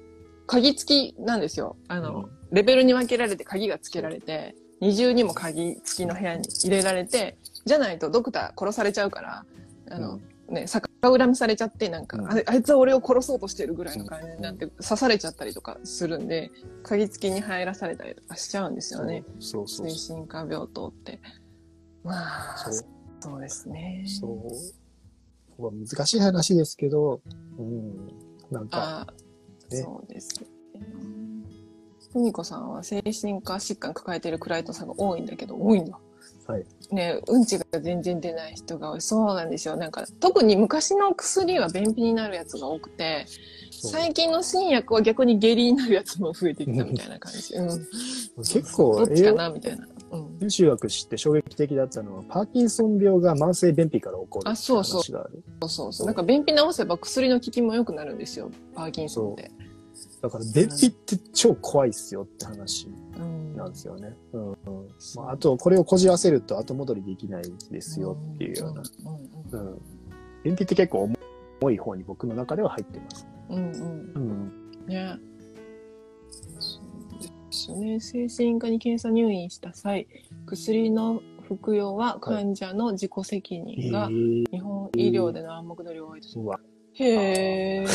鍵付きなんですよ。あの、うんレベルに分けられて鍵が付けられて、二重にも鍵付きの部屋に入れられて、じゃないとドクター殺されちゃうから、あの、ね、逆恨みされちゃって、なんか、うんああいつは俺を殺そうとしてるぐらいの感じになって、刺されちゃったりとかするんで、鍵付きに入らされたりとかしちゃうんですよね。そうそうそう。精神科病棟って。まあ、そうそうですね。そう。まあ難しい話ですけど、うん。なんか、ねそうですね。ふみこさんは精神科疾患抱えてるクライトさんが多いんだけど、多いんだ。はい。ねうんちが全然出ない人が多い。そうなんですよ。なんか、特に昔の薬は便秘になるやつが多くて、最近の新薬は逆に下痢になるやつも増えてきたみたいな感じ。うん。結構どっちかなみたいな。うん。優秀学知って衝撃的だったのは、パーキンソン病が慢性便秘から起こるあそうそうって話がある。そうそうそ。そううなんか便秘治せば薬の効きも良くなるんですよ。パーキンソンって。だから便秘って超怖いっすよって話うん。なんですよね。うんうんまあ、あと、これをこじらせると後戻りできないですよっていうような。うんうんうん。便秘って結構重い方に僕の中では入ってます。うんうんうん。ね。ですよね。精神科に検査入院した際、薬の服用は患者の自己責任が、ー、日本医療での暗黙の了解です。うわ。へえ。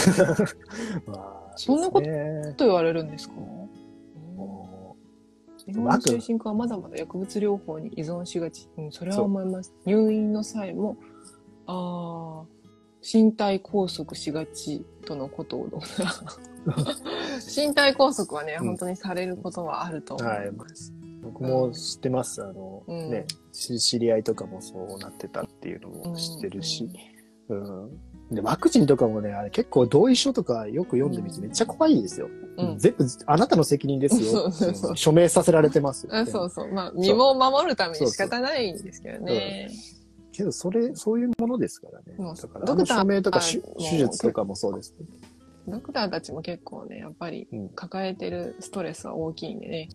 まあ、そんなこと言われるんですか？も日本の精神科はまだまだ薬物療法に依存しがち。うん、それは思います。入院の際も、ああ、身体拘束しがちとのことをどうな 身体拘束はね、うん本当にされることはあると思います。う僕も知ってます。あの、うんね、し知り合いとかもそうなってたっていうのも知ってるし。うん。で、ワクチンとかもね、あれ結構同意書とかよく読んでみてうんめっちゃ怖いですよ。うん全部、あなたの責任ですよ。署名させられてますそうそう。まあ、身も守るために仕方ないんですけどね。けど、それ、そういうものですからね。うんだから、署名とか手術とかもそうです、ね。ドクターたちも結構ね、やっぱりうん抱えてるストレスは大きいんでね。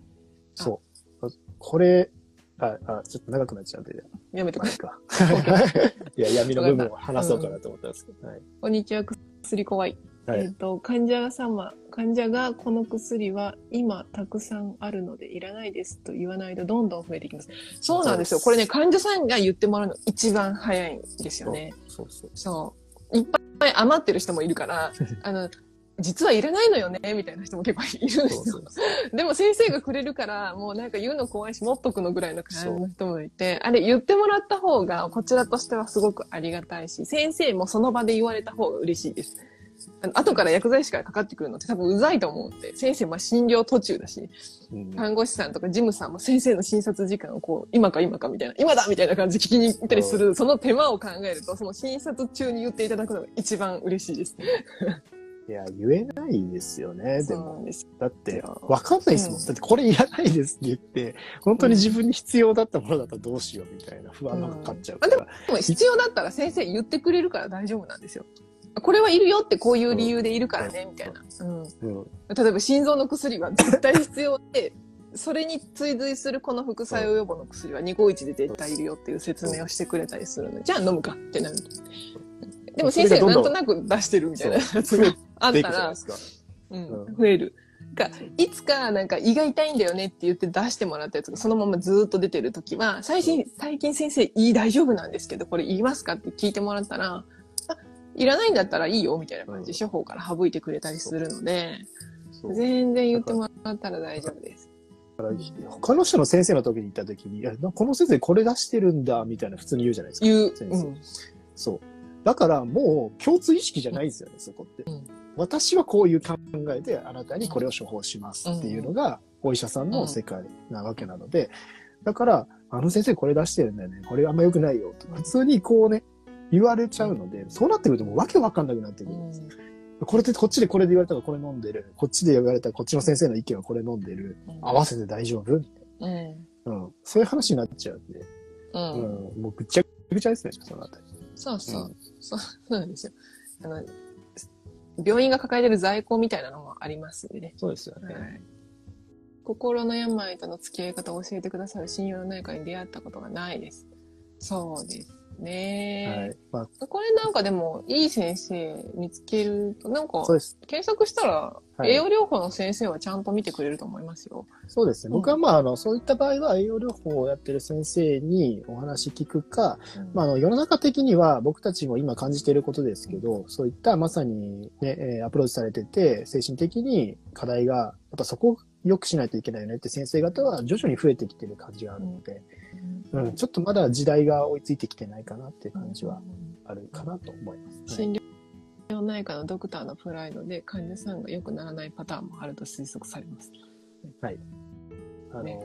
そう。これ、あ、あ、ちょっと長くなっちゃうんで、やめてくまださい。いや、闇の部分を話そうかなと思ったんですけど。はい。こんにちは、薬怖い。はいえっ、と、患者様、患者がこの薬は今たくさんあるのでいらないですと言わないとどんどん増えていきます。そうなんですよ。これね、患者さんが言ってもらうの一番早いんですよね。そうそう。そう。いっぱい余ってる人もいるから、あの、実はいらないのよね、みたいな人も結構いるんですよ。でも先生がくれるから、もうなんか言うの怖いし、持っとくのぐらいの感じの人もいて、あれ言ってもらった方が、こちらとしてはすごくありがたいし、先生もその場で言われた方が嬉しいです。あの後から薬剤師からかかってくるのって多分うざいと思うんで、先生まあ診療途中だし、うん看護師さんとか事務さんも先生の診察時間をこう、今か今かみたいな、今だみたいな感じで聞きに行ったりする、その手間を考えると、その診察中に言っていただくのが一番嬉しいです。いや、言えないですよね、でも。んです。だって、わかんないですもん。うんだって、これいらないですって言って、本当に自分に必要だったものだったらどうしようみたいな不安がかかっちゃうから。でも必要だったら先生言ってくれるから大丈夫なんですよ。これはいるよってこういう理由でいるからね、みたいな。うん。うん。例えば心臓の薬は絶対必要で、それに追随するこの副作用予防の薬は251で絶対いるよっていう説明をしてくれたりするので、じゃあ飲むかってなる。でも先生がなんとなく出してるみたいなやつがあったら。うんうん増える。かいつかなんか胃が痛いんだよねって言って出してもらったやつがそのままずーっと出てるときは、最近、最近先生胃大丈夫なんですけど、これ言いますかって聞いてもらったら、あ、いらないんだったらいいよみたいな感じで処方から省いてくれたりするので、全然言ってもらったら大丈夫です。他の人の先生の時に行った時に、いや、なこの先生これ出してるんだ、みたいな普通に言うじゃないですか。言う。先生うん。そう。だからもう共通意識じゃないんですよね、そこって。うん私はこういう考えであなたにこれを処方しますっていうのがお医者さんの世界なわけなので、だから、あの先生これ出してるんだよね、これあんま良くないよとか、普通にこうね、言われちゃうので、そうなってくるともうわけわかんなくなってくるんです。これってこっちでこれで言われたからこれ飲んでる。こっちで言われたらこっちの先生の意見はこれ飲んでる。合わせて大丈夫？みたいうん。な。うん。そういう話になっちゃうんで、う。うんん。もうぐっちゃぐちゃですね、そのあたり。そうそう。うんそうそうなんですよ。あの、病院が抱えてる在庫みたいなのもありますんでね。そうですよね。はい心の病との付き合い方を教えてくださる親友の内科に出会ったことがないです。そうですはね。い。まあ、これなんかでも、いい先生見つけると、なんかそう、です。検索したら、はい栄養療法の先生はちゃんと見てくれると思いますよ。そうですね。うん僕はまあ、あの、そういった場合は栄養療法をやってる先生にお話聞くか、まあ、あの、世の中的には僕たちも今感じていることですけど、そういったまさにね、えーアプローチされてて、精神的に課題が、やっぱそこを良くしないといけないよねって先生方は徐々に増えてきてる感じがあるので、うん、ちょっとまだ時代が追いついてきてないかなっていう感じはあるかなと思います。はい診療内科のドクターのプライドで患者さんが良くならないパターンもあると推測されます。あの、ね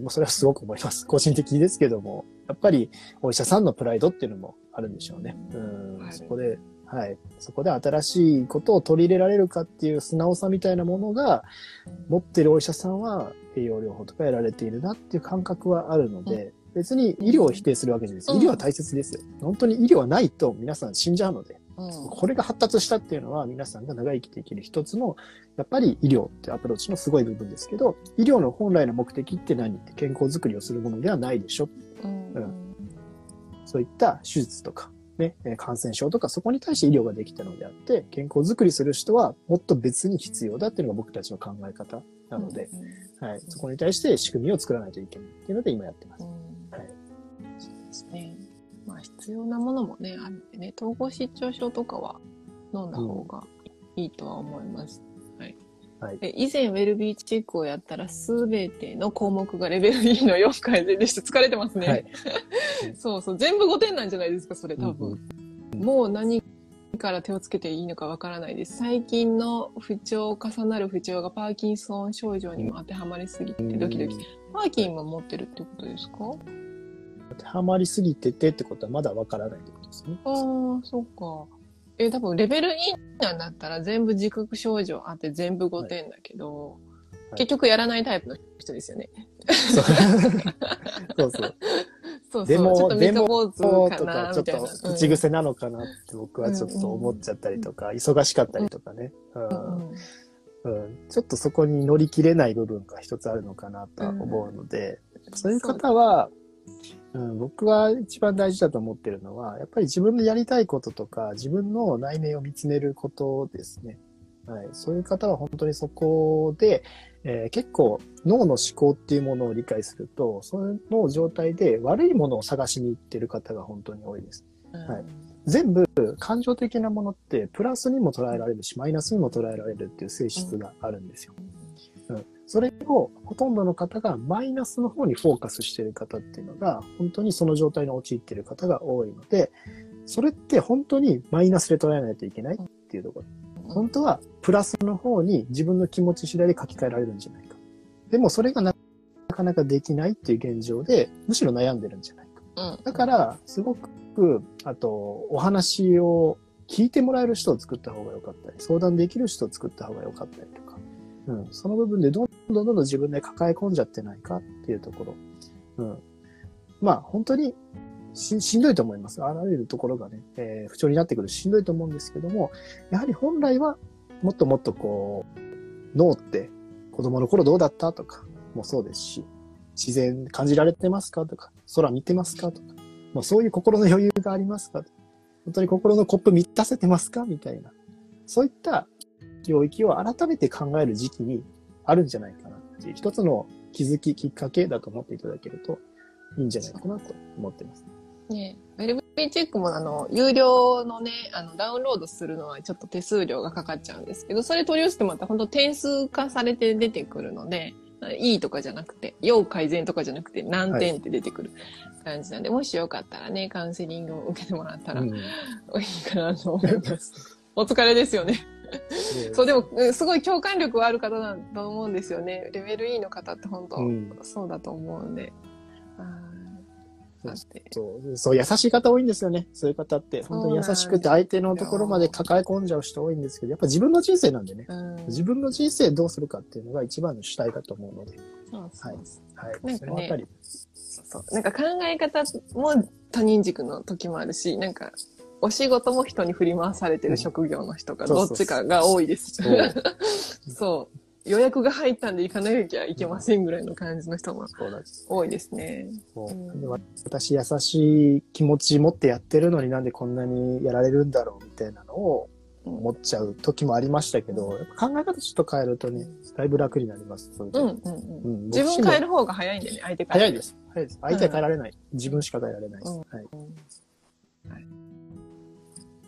もうそれはすごく思います。個人的ですけども、やっぱりお医者さんのプライドっていうのもあるんでしょうね。うんはいそこで、はい。そこで新しいことを取り入れられるかっていう素直さみたいなものが、持ってるお医者さんは栄養療法とかやられているなっていう感覚はあるので、別に医療を否定するわけじゃないです。うん。医療は大切ですよ。本当に医療はないと皆さん死んじゃうので、うん。これが発達したっていうのは皆さんが長生きできる一つの、やっぱり医療ってアプローチのすごい部分ですけど、医療の本来の目的って何？って健康づくりをするものではないでしょ。うん。うん。そういった手術とか、ね、えー感染症とかそこに対して医療ができたのであって、健康づくりする人はもっと別に必要だっていうのが僕たちの考え方なので、はい、そこに対して仕組みを作らないといけないっていうので今やってます。うんはいそうですね。まあ必要なものもね、あるんでね、統合失調症とかは飲んだ方がいいとは思います。はい。はいで以前ウェルビーチェックをやったらすべての項目がレベル2の4改善でした。疲れてますね。はい そうそう。全部5点なんじゃないですか、それ多分。もう何から手をつけていいのかわからないです。最近の不調、重なる不調がパーキンソン症状にも当てはまりすぎてドキドキ。パーキンも持ってるってことですか？当てはまりすぎててってことはまだわからないってことですね。ああ、そっか。え、多分レベル2なんだったら全部自覚症状あって全部5点だけど、い結局やらないタイプの人ですよね。そう そうそう。そう。でもちょっと三日坊そう主かちょっなみたいな。と口癖なのかなって僕はちょっと思っちゃったりとか、忙しかったりとかね。うんうんうんうん、ちょっとそこに乗り切れない部分が一つあるのかなとは思うので、そういう方は、うん、僕は一番大事だと思ってるのは、やっぱり自分のやりたいこととか、自分の内面を見つめることですね。はい。そういう方は本当にそこで、えー結構脳の思考っていうものを理解すると、その状態で悪いものを探しに行ってる方が本当に多いです。はい全部感情的なものってプラスにも捉えられるし、マイナスにも捉えられるっていう性質があるんですよ。うん、それをほとんどの方がマイナスの方にフォーカスしている方っていうのが、本当にその状態に陥っている方が多いので、それって本当にマイナスで捉えないといけないっていうところ。本当はプラスの方に自分の気持ち次第で書き換えられるんじゃないか。でもそれがなかなかできないっていう現状で、むしろ悩んでるんじゃないか。うん。だから、すごく、あと、お話を聞いてもらえる人を作った方が良かったり、相談できる人を作った方が良かったりとか、うん、その部分でどんどんどんどん自分で抱え込んじゃってないかっていうところ。うん。まあ、本当にししんどいと思います。あらゆるところがね、えー不調になってくるしんどいと思うんですけども、やはり本来はもっともっとこう、脳って子供の頃どうだったとかもそうですし、自然感じられてますかとか、空見てますかとか、まあ、そういう心の余裕がありますか本当に心のコップ満たせてますか？みたいな。そういった領域を改めて考える時期にあるんじゃないかなっていう一つの気づき、きっかけだと思っていただけるといいんじゃないかなと思ってます。ねウェルビーチェックもあの、有料のね、あの、ダウンロードするのはちょっと手数料がかかっちゃうんですけど、それ取り寄せてもらったら本当点数化されて出てくるので、いいとかじゃなくて、要改善とかじあなくて、何点って出てくる感じなんで、もしよかったらね、カウンセリングを受けてもらったらいいうんかなと思います。お疲れですよね。そう、でも、うんすごい共感力はある方だと思うんですよね。レベル E の方って本当、うんそうだと思うんで。そう、そう、優しい方多いんですよね。そういう方って。本当に優しくて相手のところまで抱え込んじゃう人多いんですけど、やっぱ自分の人生なんでね。うん自分の人生どうするかっていうのが一番の主体だと思うので。そうそうはい。なんかねそのあたり。そうなんか考え方も他人軸の時もあるし、なんか、お仕事も人に振り回されてる職業の人が、そうそうどっちかが多いです。そう そう。予約が入ったんで行かなきゃいけませんぐらいの感じの人も。多いですね。そううんで私優しい気持ち持ってやってるのになんでこんなにやられるんだろうみたいなのを思っちゃう時もありましたけど、やっぱ考え方ちょっと変えるとね、だいぶ楽になります。そうんうんうん。うん自分変える方が早いんでね、相手変える。早いです。早いです。相手は変えられない。自分しか変えられないです。うんはい。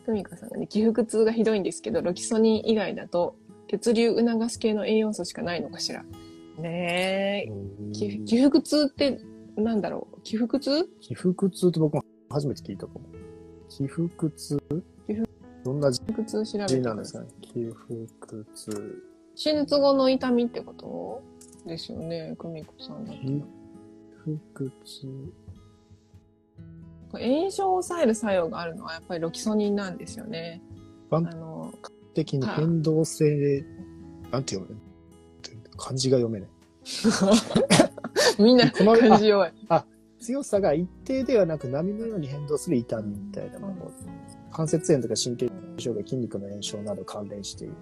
ふみかさんがね、起腹痛がひどいんですけど、ロキソニン以外だと、血流促す系の栄養素しかないのかしら？ねえ、起起腹痛って、なんだろう？起腹痛？起腹痛って僕も初めて聞いたかも。起腹痛？どんな字起腹痛調べてなんですかね。起腹痛。手術後の痛みってことですよね、久美子さんだと。起。炎症を抑える作用があるのはやっぱりロキソニンなんですよね。あの、的に変動性、なんて読む？漢字が読めない。みんなこの感じ弱い。強さが一定ではなく波のように変動する痛みみたいなもの。関節炎とか神経障害、筋肉の炎症など関連している。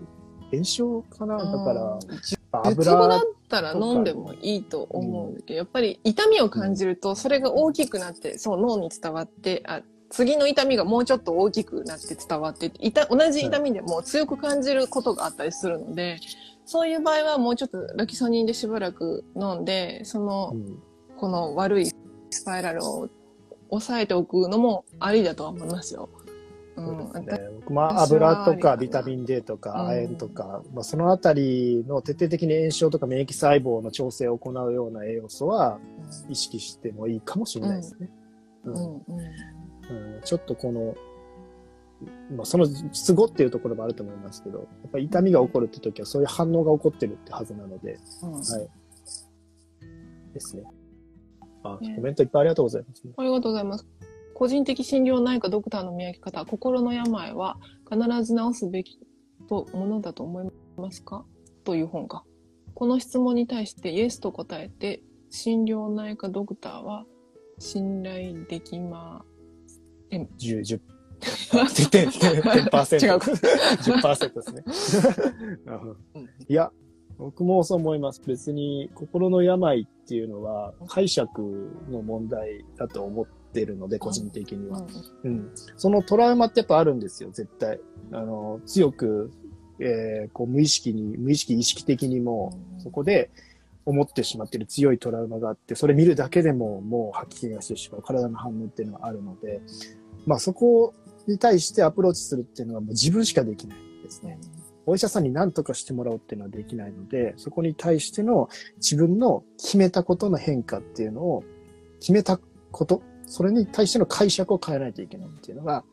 炎症かな？だから、術後だ油ったら飲んでもいいと思うんだけど、やっぱり痛みを感じると、それが大きくなって、そう脳に伝わって、あ、次の痛みがもうちょっと大きくなって伝わって、痛同じ痛みでも強く感じることがあったりするので、そういう場合はもうちょっとロキソニンでしばらく飲んで、そのう、ん。この悪いスパイラルを抑えておくのもありだとは思いますよ。うん。ね。僕まあ油とかビタミン D とかうん。亜鉛とか、まあ、そのあたりの徹底的に炎症とか免疫細胞の調整を行うような栄養素は意識してもいいかもしれないですね。うんうんうんうんちょっとこの、まあ、その都合っていうところもあると思いますけど、やっぱり痛みが起こるって時はそういう反応が起こってるってはずなので、うんはい。ですね。あ、ねコメントいっぱいありがとうございます、ね。ありがとうございます。個人的診療内科ドクターの見分け方、心の病は必ず治すべきとものだと思いますか？という本が。この質問に対してイエスと答えて、診療内科ドクターは信頼できま10、10。点、点、点、点パーセント。違う10%ですね。いや、僕もそう思います。別に心の病っていうのは解釈の問題だと思ってるので、個人的には。うん。そのトラウマってやっぱあるんですよ、絶対。あの、強く、えーこう無意識に、無意識、意識的にも、そこで思ってしまってる強いトラウマがあって、それ見るだけでももう吐き気がしてしまう体の反応っていうのがあるので、まあそこに対してアプローチするっていうのはもう自分しかできないですね。お医者さんに何とかしてもらおうっていうのはできないので、そこに対しての自分の決めたことの変化っていうのを、決めたこと、それに対しての解釈を変えないといけないっていうのが、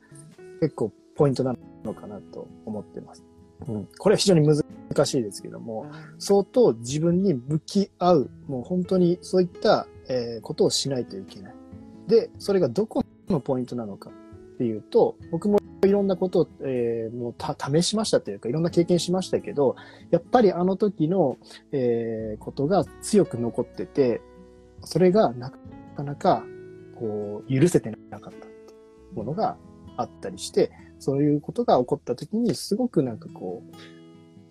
結構ポイントなのかなと思ってます。うん。これは非常に難しいですけども、相当自分に向き合う、もう本当にそういった、えーことをしないといけない。で、それがどこのポイントなのかっていうと、僕もいろんなことを、えーもう試しましたというか、いろんな経験しましたけど、やっぱりあの時の、えーことが強く残ってて、それがなかなか、こう、許せてなかったっていうものがあったりして、そういうことが起こった時に、すごくなんかこう、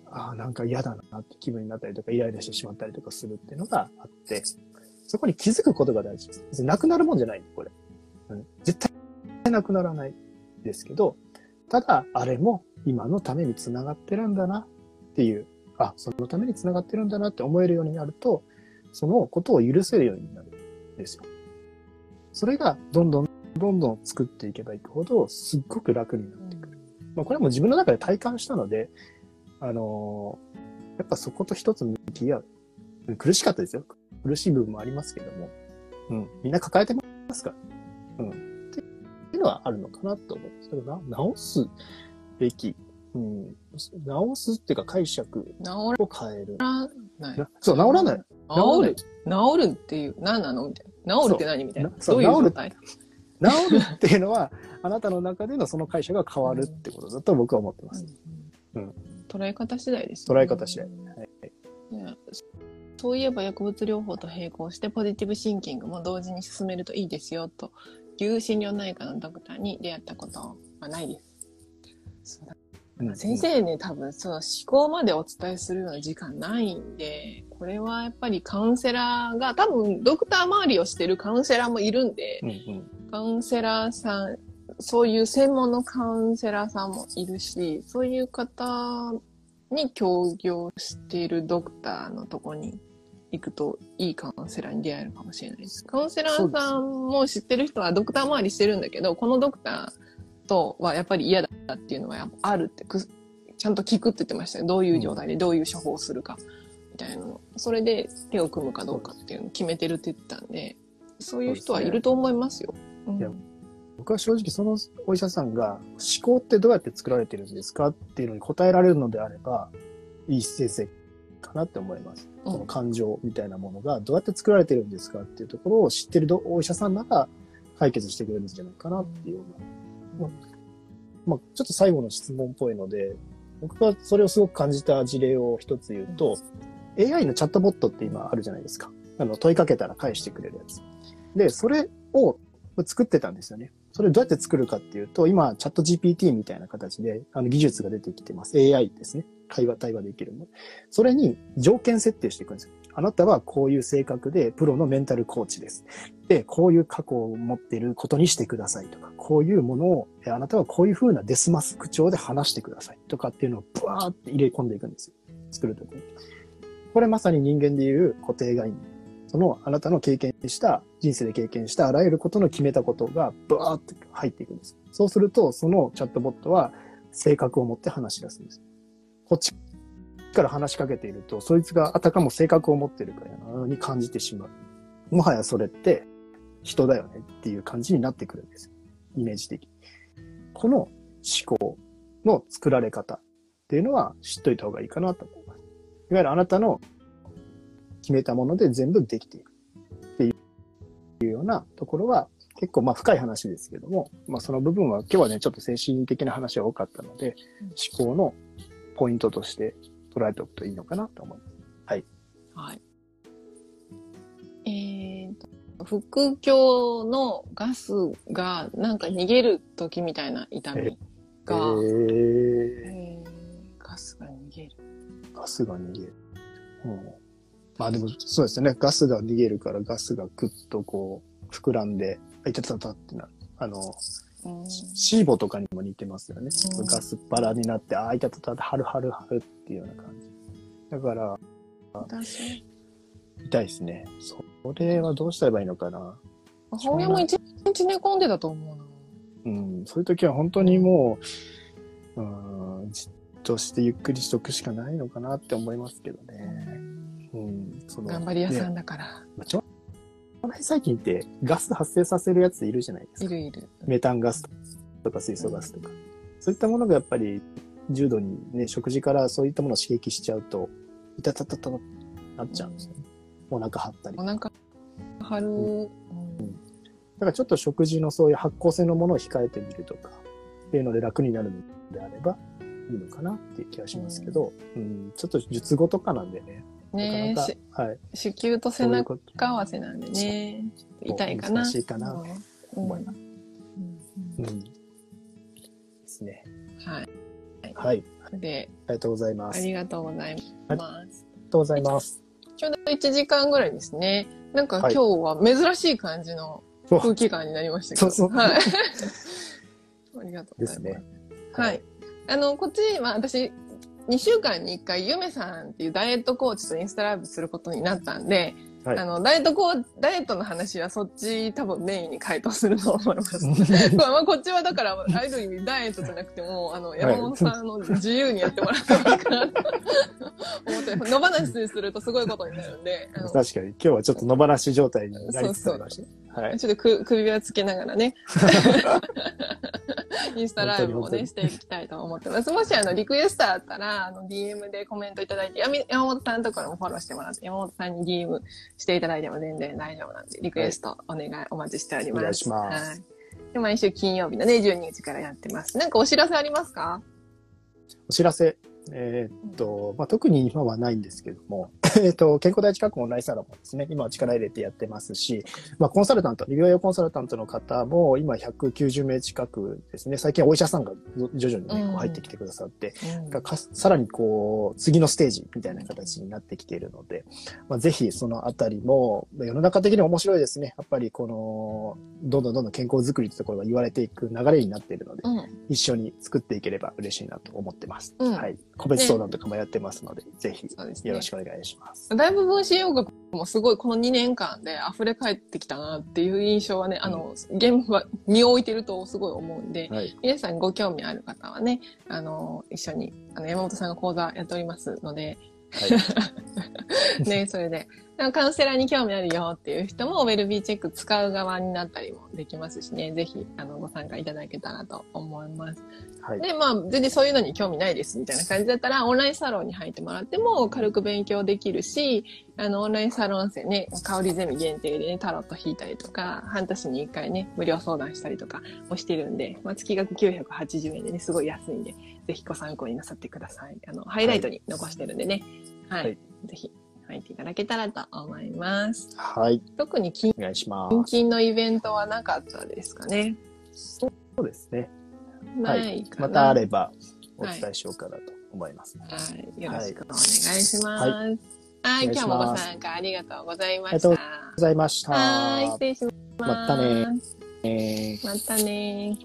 ああ、なんか嫌だなって気分になったりとか、イライラしてしまったりとかするっていうのがあって、そこに気づくことが大事です。なくなるもんじゃない、これ。うん、絶対なくならないですけど、ただ、あれも今のためにつながってるんだなっていう、あ、そのためにつながってるんだなって思えるようになると、そのことを許せるようになるんですよ。それが、どんどん、どんどん作っていけばいくほど、すっごく楽になってくる。まあ、これはもう自分の中で体感したので、あのーやっぱそこと一つ向き合う。うん苦しかったですよ。苦しい部分もありますけども。うん。みんな抱えてますから。うん。いうのはあるのかなと思う。それが直すべき。うん。直すっていうか解釈治を変える。らない。なそう、治らない。治る。治るっていう、何なの？みたいな。治るって何みたいな。そういう状態？治るっていうのは、あなたの中でのその解釈が変わるってことだと僕は思ってます。うん捉え方次第です、捉え方次第。はいねそういえば薬物療法と並行してポジティブシンキングも同時に進めるといいですよという心療内科のドクターに出会ったことはないです。うん。先生ね、多分その思考までお伝えするような時間ないんで、これはやっぱりカウンセラーが、多分ドクター周りをしてるカウンセラーもいるんでう、んうん。カウンセラーさん、そういう専門のカウンセラーさんもいるし、そういう方に協業しているドクターのとこに行くといいカウンセラーに出会えるかもしれないです。カウンセラーさんも知ってる人はドクター周りしてるんだけど、このドクターとはやっぱり嫌だっていうのはやっぱあるってく、ちゃんと聞くって言ってましたよ。どういう状態でどういう処方をするか、みたいなの。それで手を組むかどうかっていうのを決めてるって言ってたんで、そういう人はいると思いますよ。うん僕は正直そのお医者さんが思考ってどうやって作られてるんですかっていうのに答えられるのであれば、いい先生かなって思います。うんその感情みたいなものがどうやって作られてるんですかっていうところを知ってるどお医者さんなら解決してくれるんじゃないかなっていうような。まあまあ、ちょっと最後の質問っぽいので、僕がそれをすごく感じた事例を一つ言うと、AI のチャットボットって今あるじゃないですか。あの、問いかけたら返してくれるやつ。で、それを作ってたんですよね。それどうやって作るかっていうと、今、チャット GPT みたいな形で、あの、技術が出てきてます。AI ですね。会話、対話できるの。それに条件設定していくんですよ。あなたはこういう性格で、プロのメンタルコーチです。で、こういう過去を持っていることにしてくださいとか、こういうものを、あなたはこういう風なデスマス口調で話してくださいとかっていうのをブワーって入れ込んでいくんですよ。作るときに。これまさに人間でいう固定概念。そのあなたの経験した、人生で経験したあらゆることの決めたことがブワーって入っていくんです。そうすると、そのチャットボットは性格を持って話し出すんです。こっちから話しかけていると、そいつがあたかも性格を持ってるかように感じてしまう。もはやそれって人だよねっていう感じになってくるんです。イメージ的に。この思考の作られ方っていうのは知っといた方がいいかなと思います。いわゆるあなたの決めたもので全部できているっていうようなところは結構まあ深い話ですけども、まあその部分は今日はね、ちょっと精神的な話が多かったので、思考のポイントとして捉えておくといいのかなと思います。はい。えーと、腹腔のガスがなんか逃げる時みたいな痛みが、ええーガスが逃げる。ー、ガスが逃げる。うん。まあでも、そうですよね。ガスが逃げるから、ガスがぐっとこう、膨らんで、あ、いたたたってなる。あの、うんシーボとかにも似てますよね。うんガスバラになって、あ、いたたたって、はるはるはるっていうような感じ。だから、私痛いですね。それはどうしたらいいのかな。母親も一日寝込んでたと思うな。うん、そういう時は本当にもう、うん、じっとしてゆっくりしとくしかないのかなって思いますけどね。うん、その頑張り屋さねんだから。まあ腸内細菌ってガス発生させるやついるじゃないですか。いるいる。メタンガスとか水素ガスとか。そういったものがやっぱり重度にね、食事からそういったものを刺激しちゃうと、いたたたたたなっちゃうんですよね。お腹張ったり。お腹張る。うんだからちょっと食事のそういう発酵性のものを控えてみるとか、っていうので楽になるのであればいいのかなっていう気がしますけど、うん、ちょっと術後とかなんでね、ねえ、なしかなか、はい。子宮と背中合わせなんでね。痛いかな。難しいかなとうん思います。ううんん。ですね。んはい。はい。で、ありがとうございます。ありありがとうございます。がとうございます。ちょうど1時間ぐらいですね。なんかはい今日は珍しい感じの空気感になりましたけど。そうそうはい。ありがとうございます。ですね。はい。あの、こっち、まあ私、2週間に1回、ゆめさんっていうダイエットコーチとインスタライブすることになったんで、はい。あの、ダイエットコーダイエットの話はそっち多分メインに回答すると思います。まあ、まあこっちはだから、ある意味ダイエットじゃなくても、あの、山本さんの自由にやってもらってもいいかなと思って、野放しにするとすごいことになるんで、確かに。今日はちょっと野放し状態になりつつありました。はい。ちょっとく首輪つけながらね、インスタライブをね、していきたいと思ってます。もしあの、リクエストあったら、あの、DM でコメントいただいて、やみ山本さんのところもフォローしてもらって、山本さんに DM していただいても全然大丈夫なんで、リクエストお願い、お待ちしております。お願いしますはい。で、毎週金曜日のね、12日からやってます。なんかお知らせありますか？お知らせ。えーっと、まあ、特に今はないんですけども、えーっと、健康第一確保オンラインサロンもですね、今は力入れてやってますし、まあ、コンサルタント、指輪用コンサルタントの方も今190名近くですね、最近お医者さんが徐々にね、入ってきてくださって、うんさらにこう、次のステージみたいな形になってきているので、まあ、ぜひそのあたりも、まあ世の中的に面白いですね。やっぱりこの、どんどんどんどん健康づくりってところが言われていく流れになっているので、うん。一緒に作っていければ嬉しいなと思ってます。うんはい。個別相談とかもやってますので、ぜひよろしくお願いします。だいぶ分子洋楽もすごいこの2年間で溢れ返ってきたなっていう印象はね、あの、現場に置いてるとすごい思うんで、はい。皆さんご興味ある方はね、あの、一緒に、あの、山本さんが講座やっておりますので、はい。ね、それで、カウンセラーに興味あるよっていう人も、ウェルビーチェック使う側になったりもできますしね、ぜひ、あの、ご参加いただけたらと思います。はい。で、まあ、全然そういうのに興味ないですみたいな感じだったら、オンラインサロンに入ってもらっても軽く勉強できるし、あの、オンラインサロン生ね、香りゼミ限定でね、タロット引いたりとか、半年に一回ね、無料相談したりとかもしてるんで、まあ、月額980円でね、すごい安いんで、ぜひご参考になさってください。あの、ハイライトに残してるんでね、はい。はいぜひ、書いていただけたらと思います。はい。特に近お願いします近々のイベントはなかったですかね。そうですね。はい。またあればお伝えしようかなと思います。はい。よろしくお願いします。はいはい、今日もご参加ありがとうございました。ありがとうございました。はい、失礼します。またね。またね。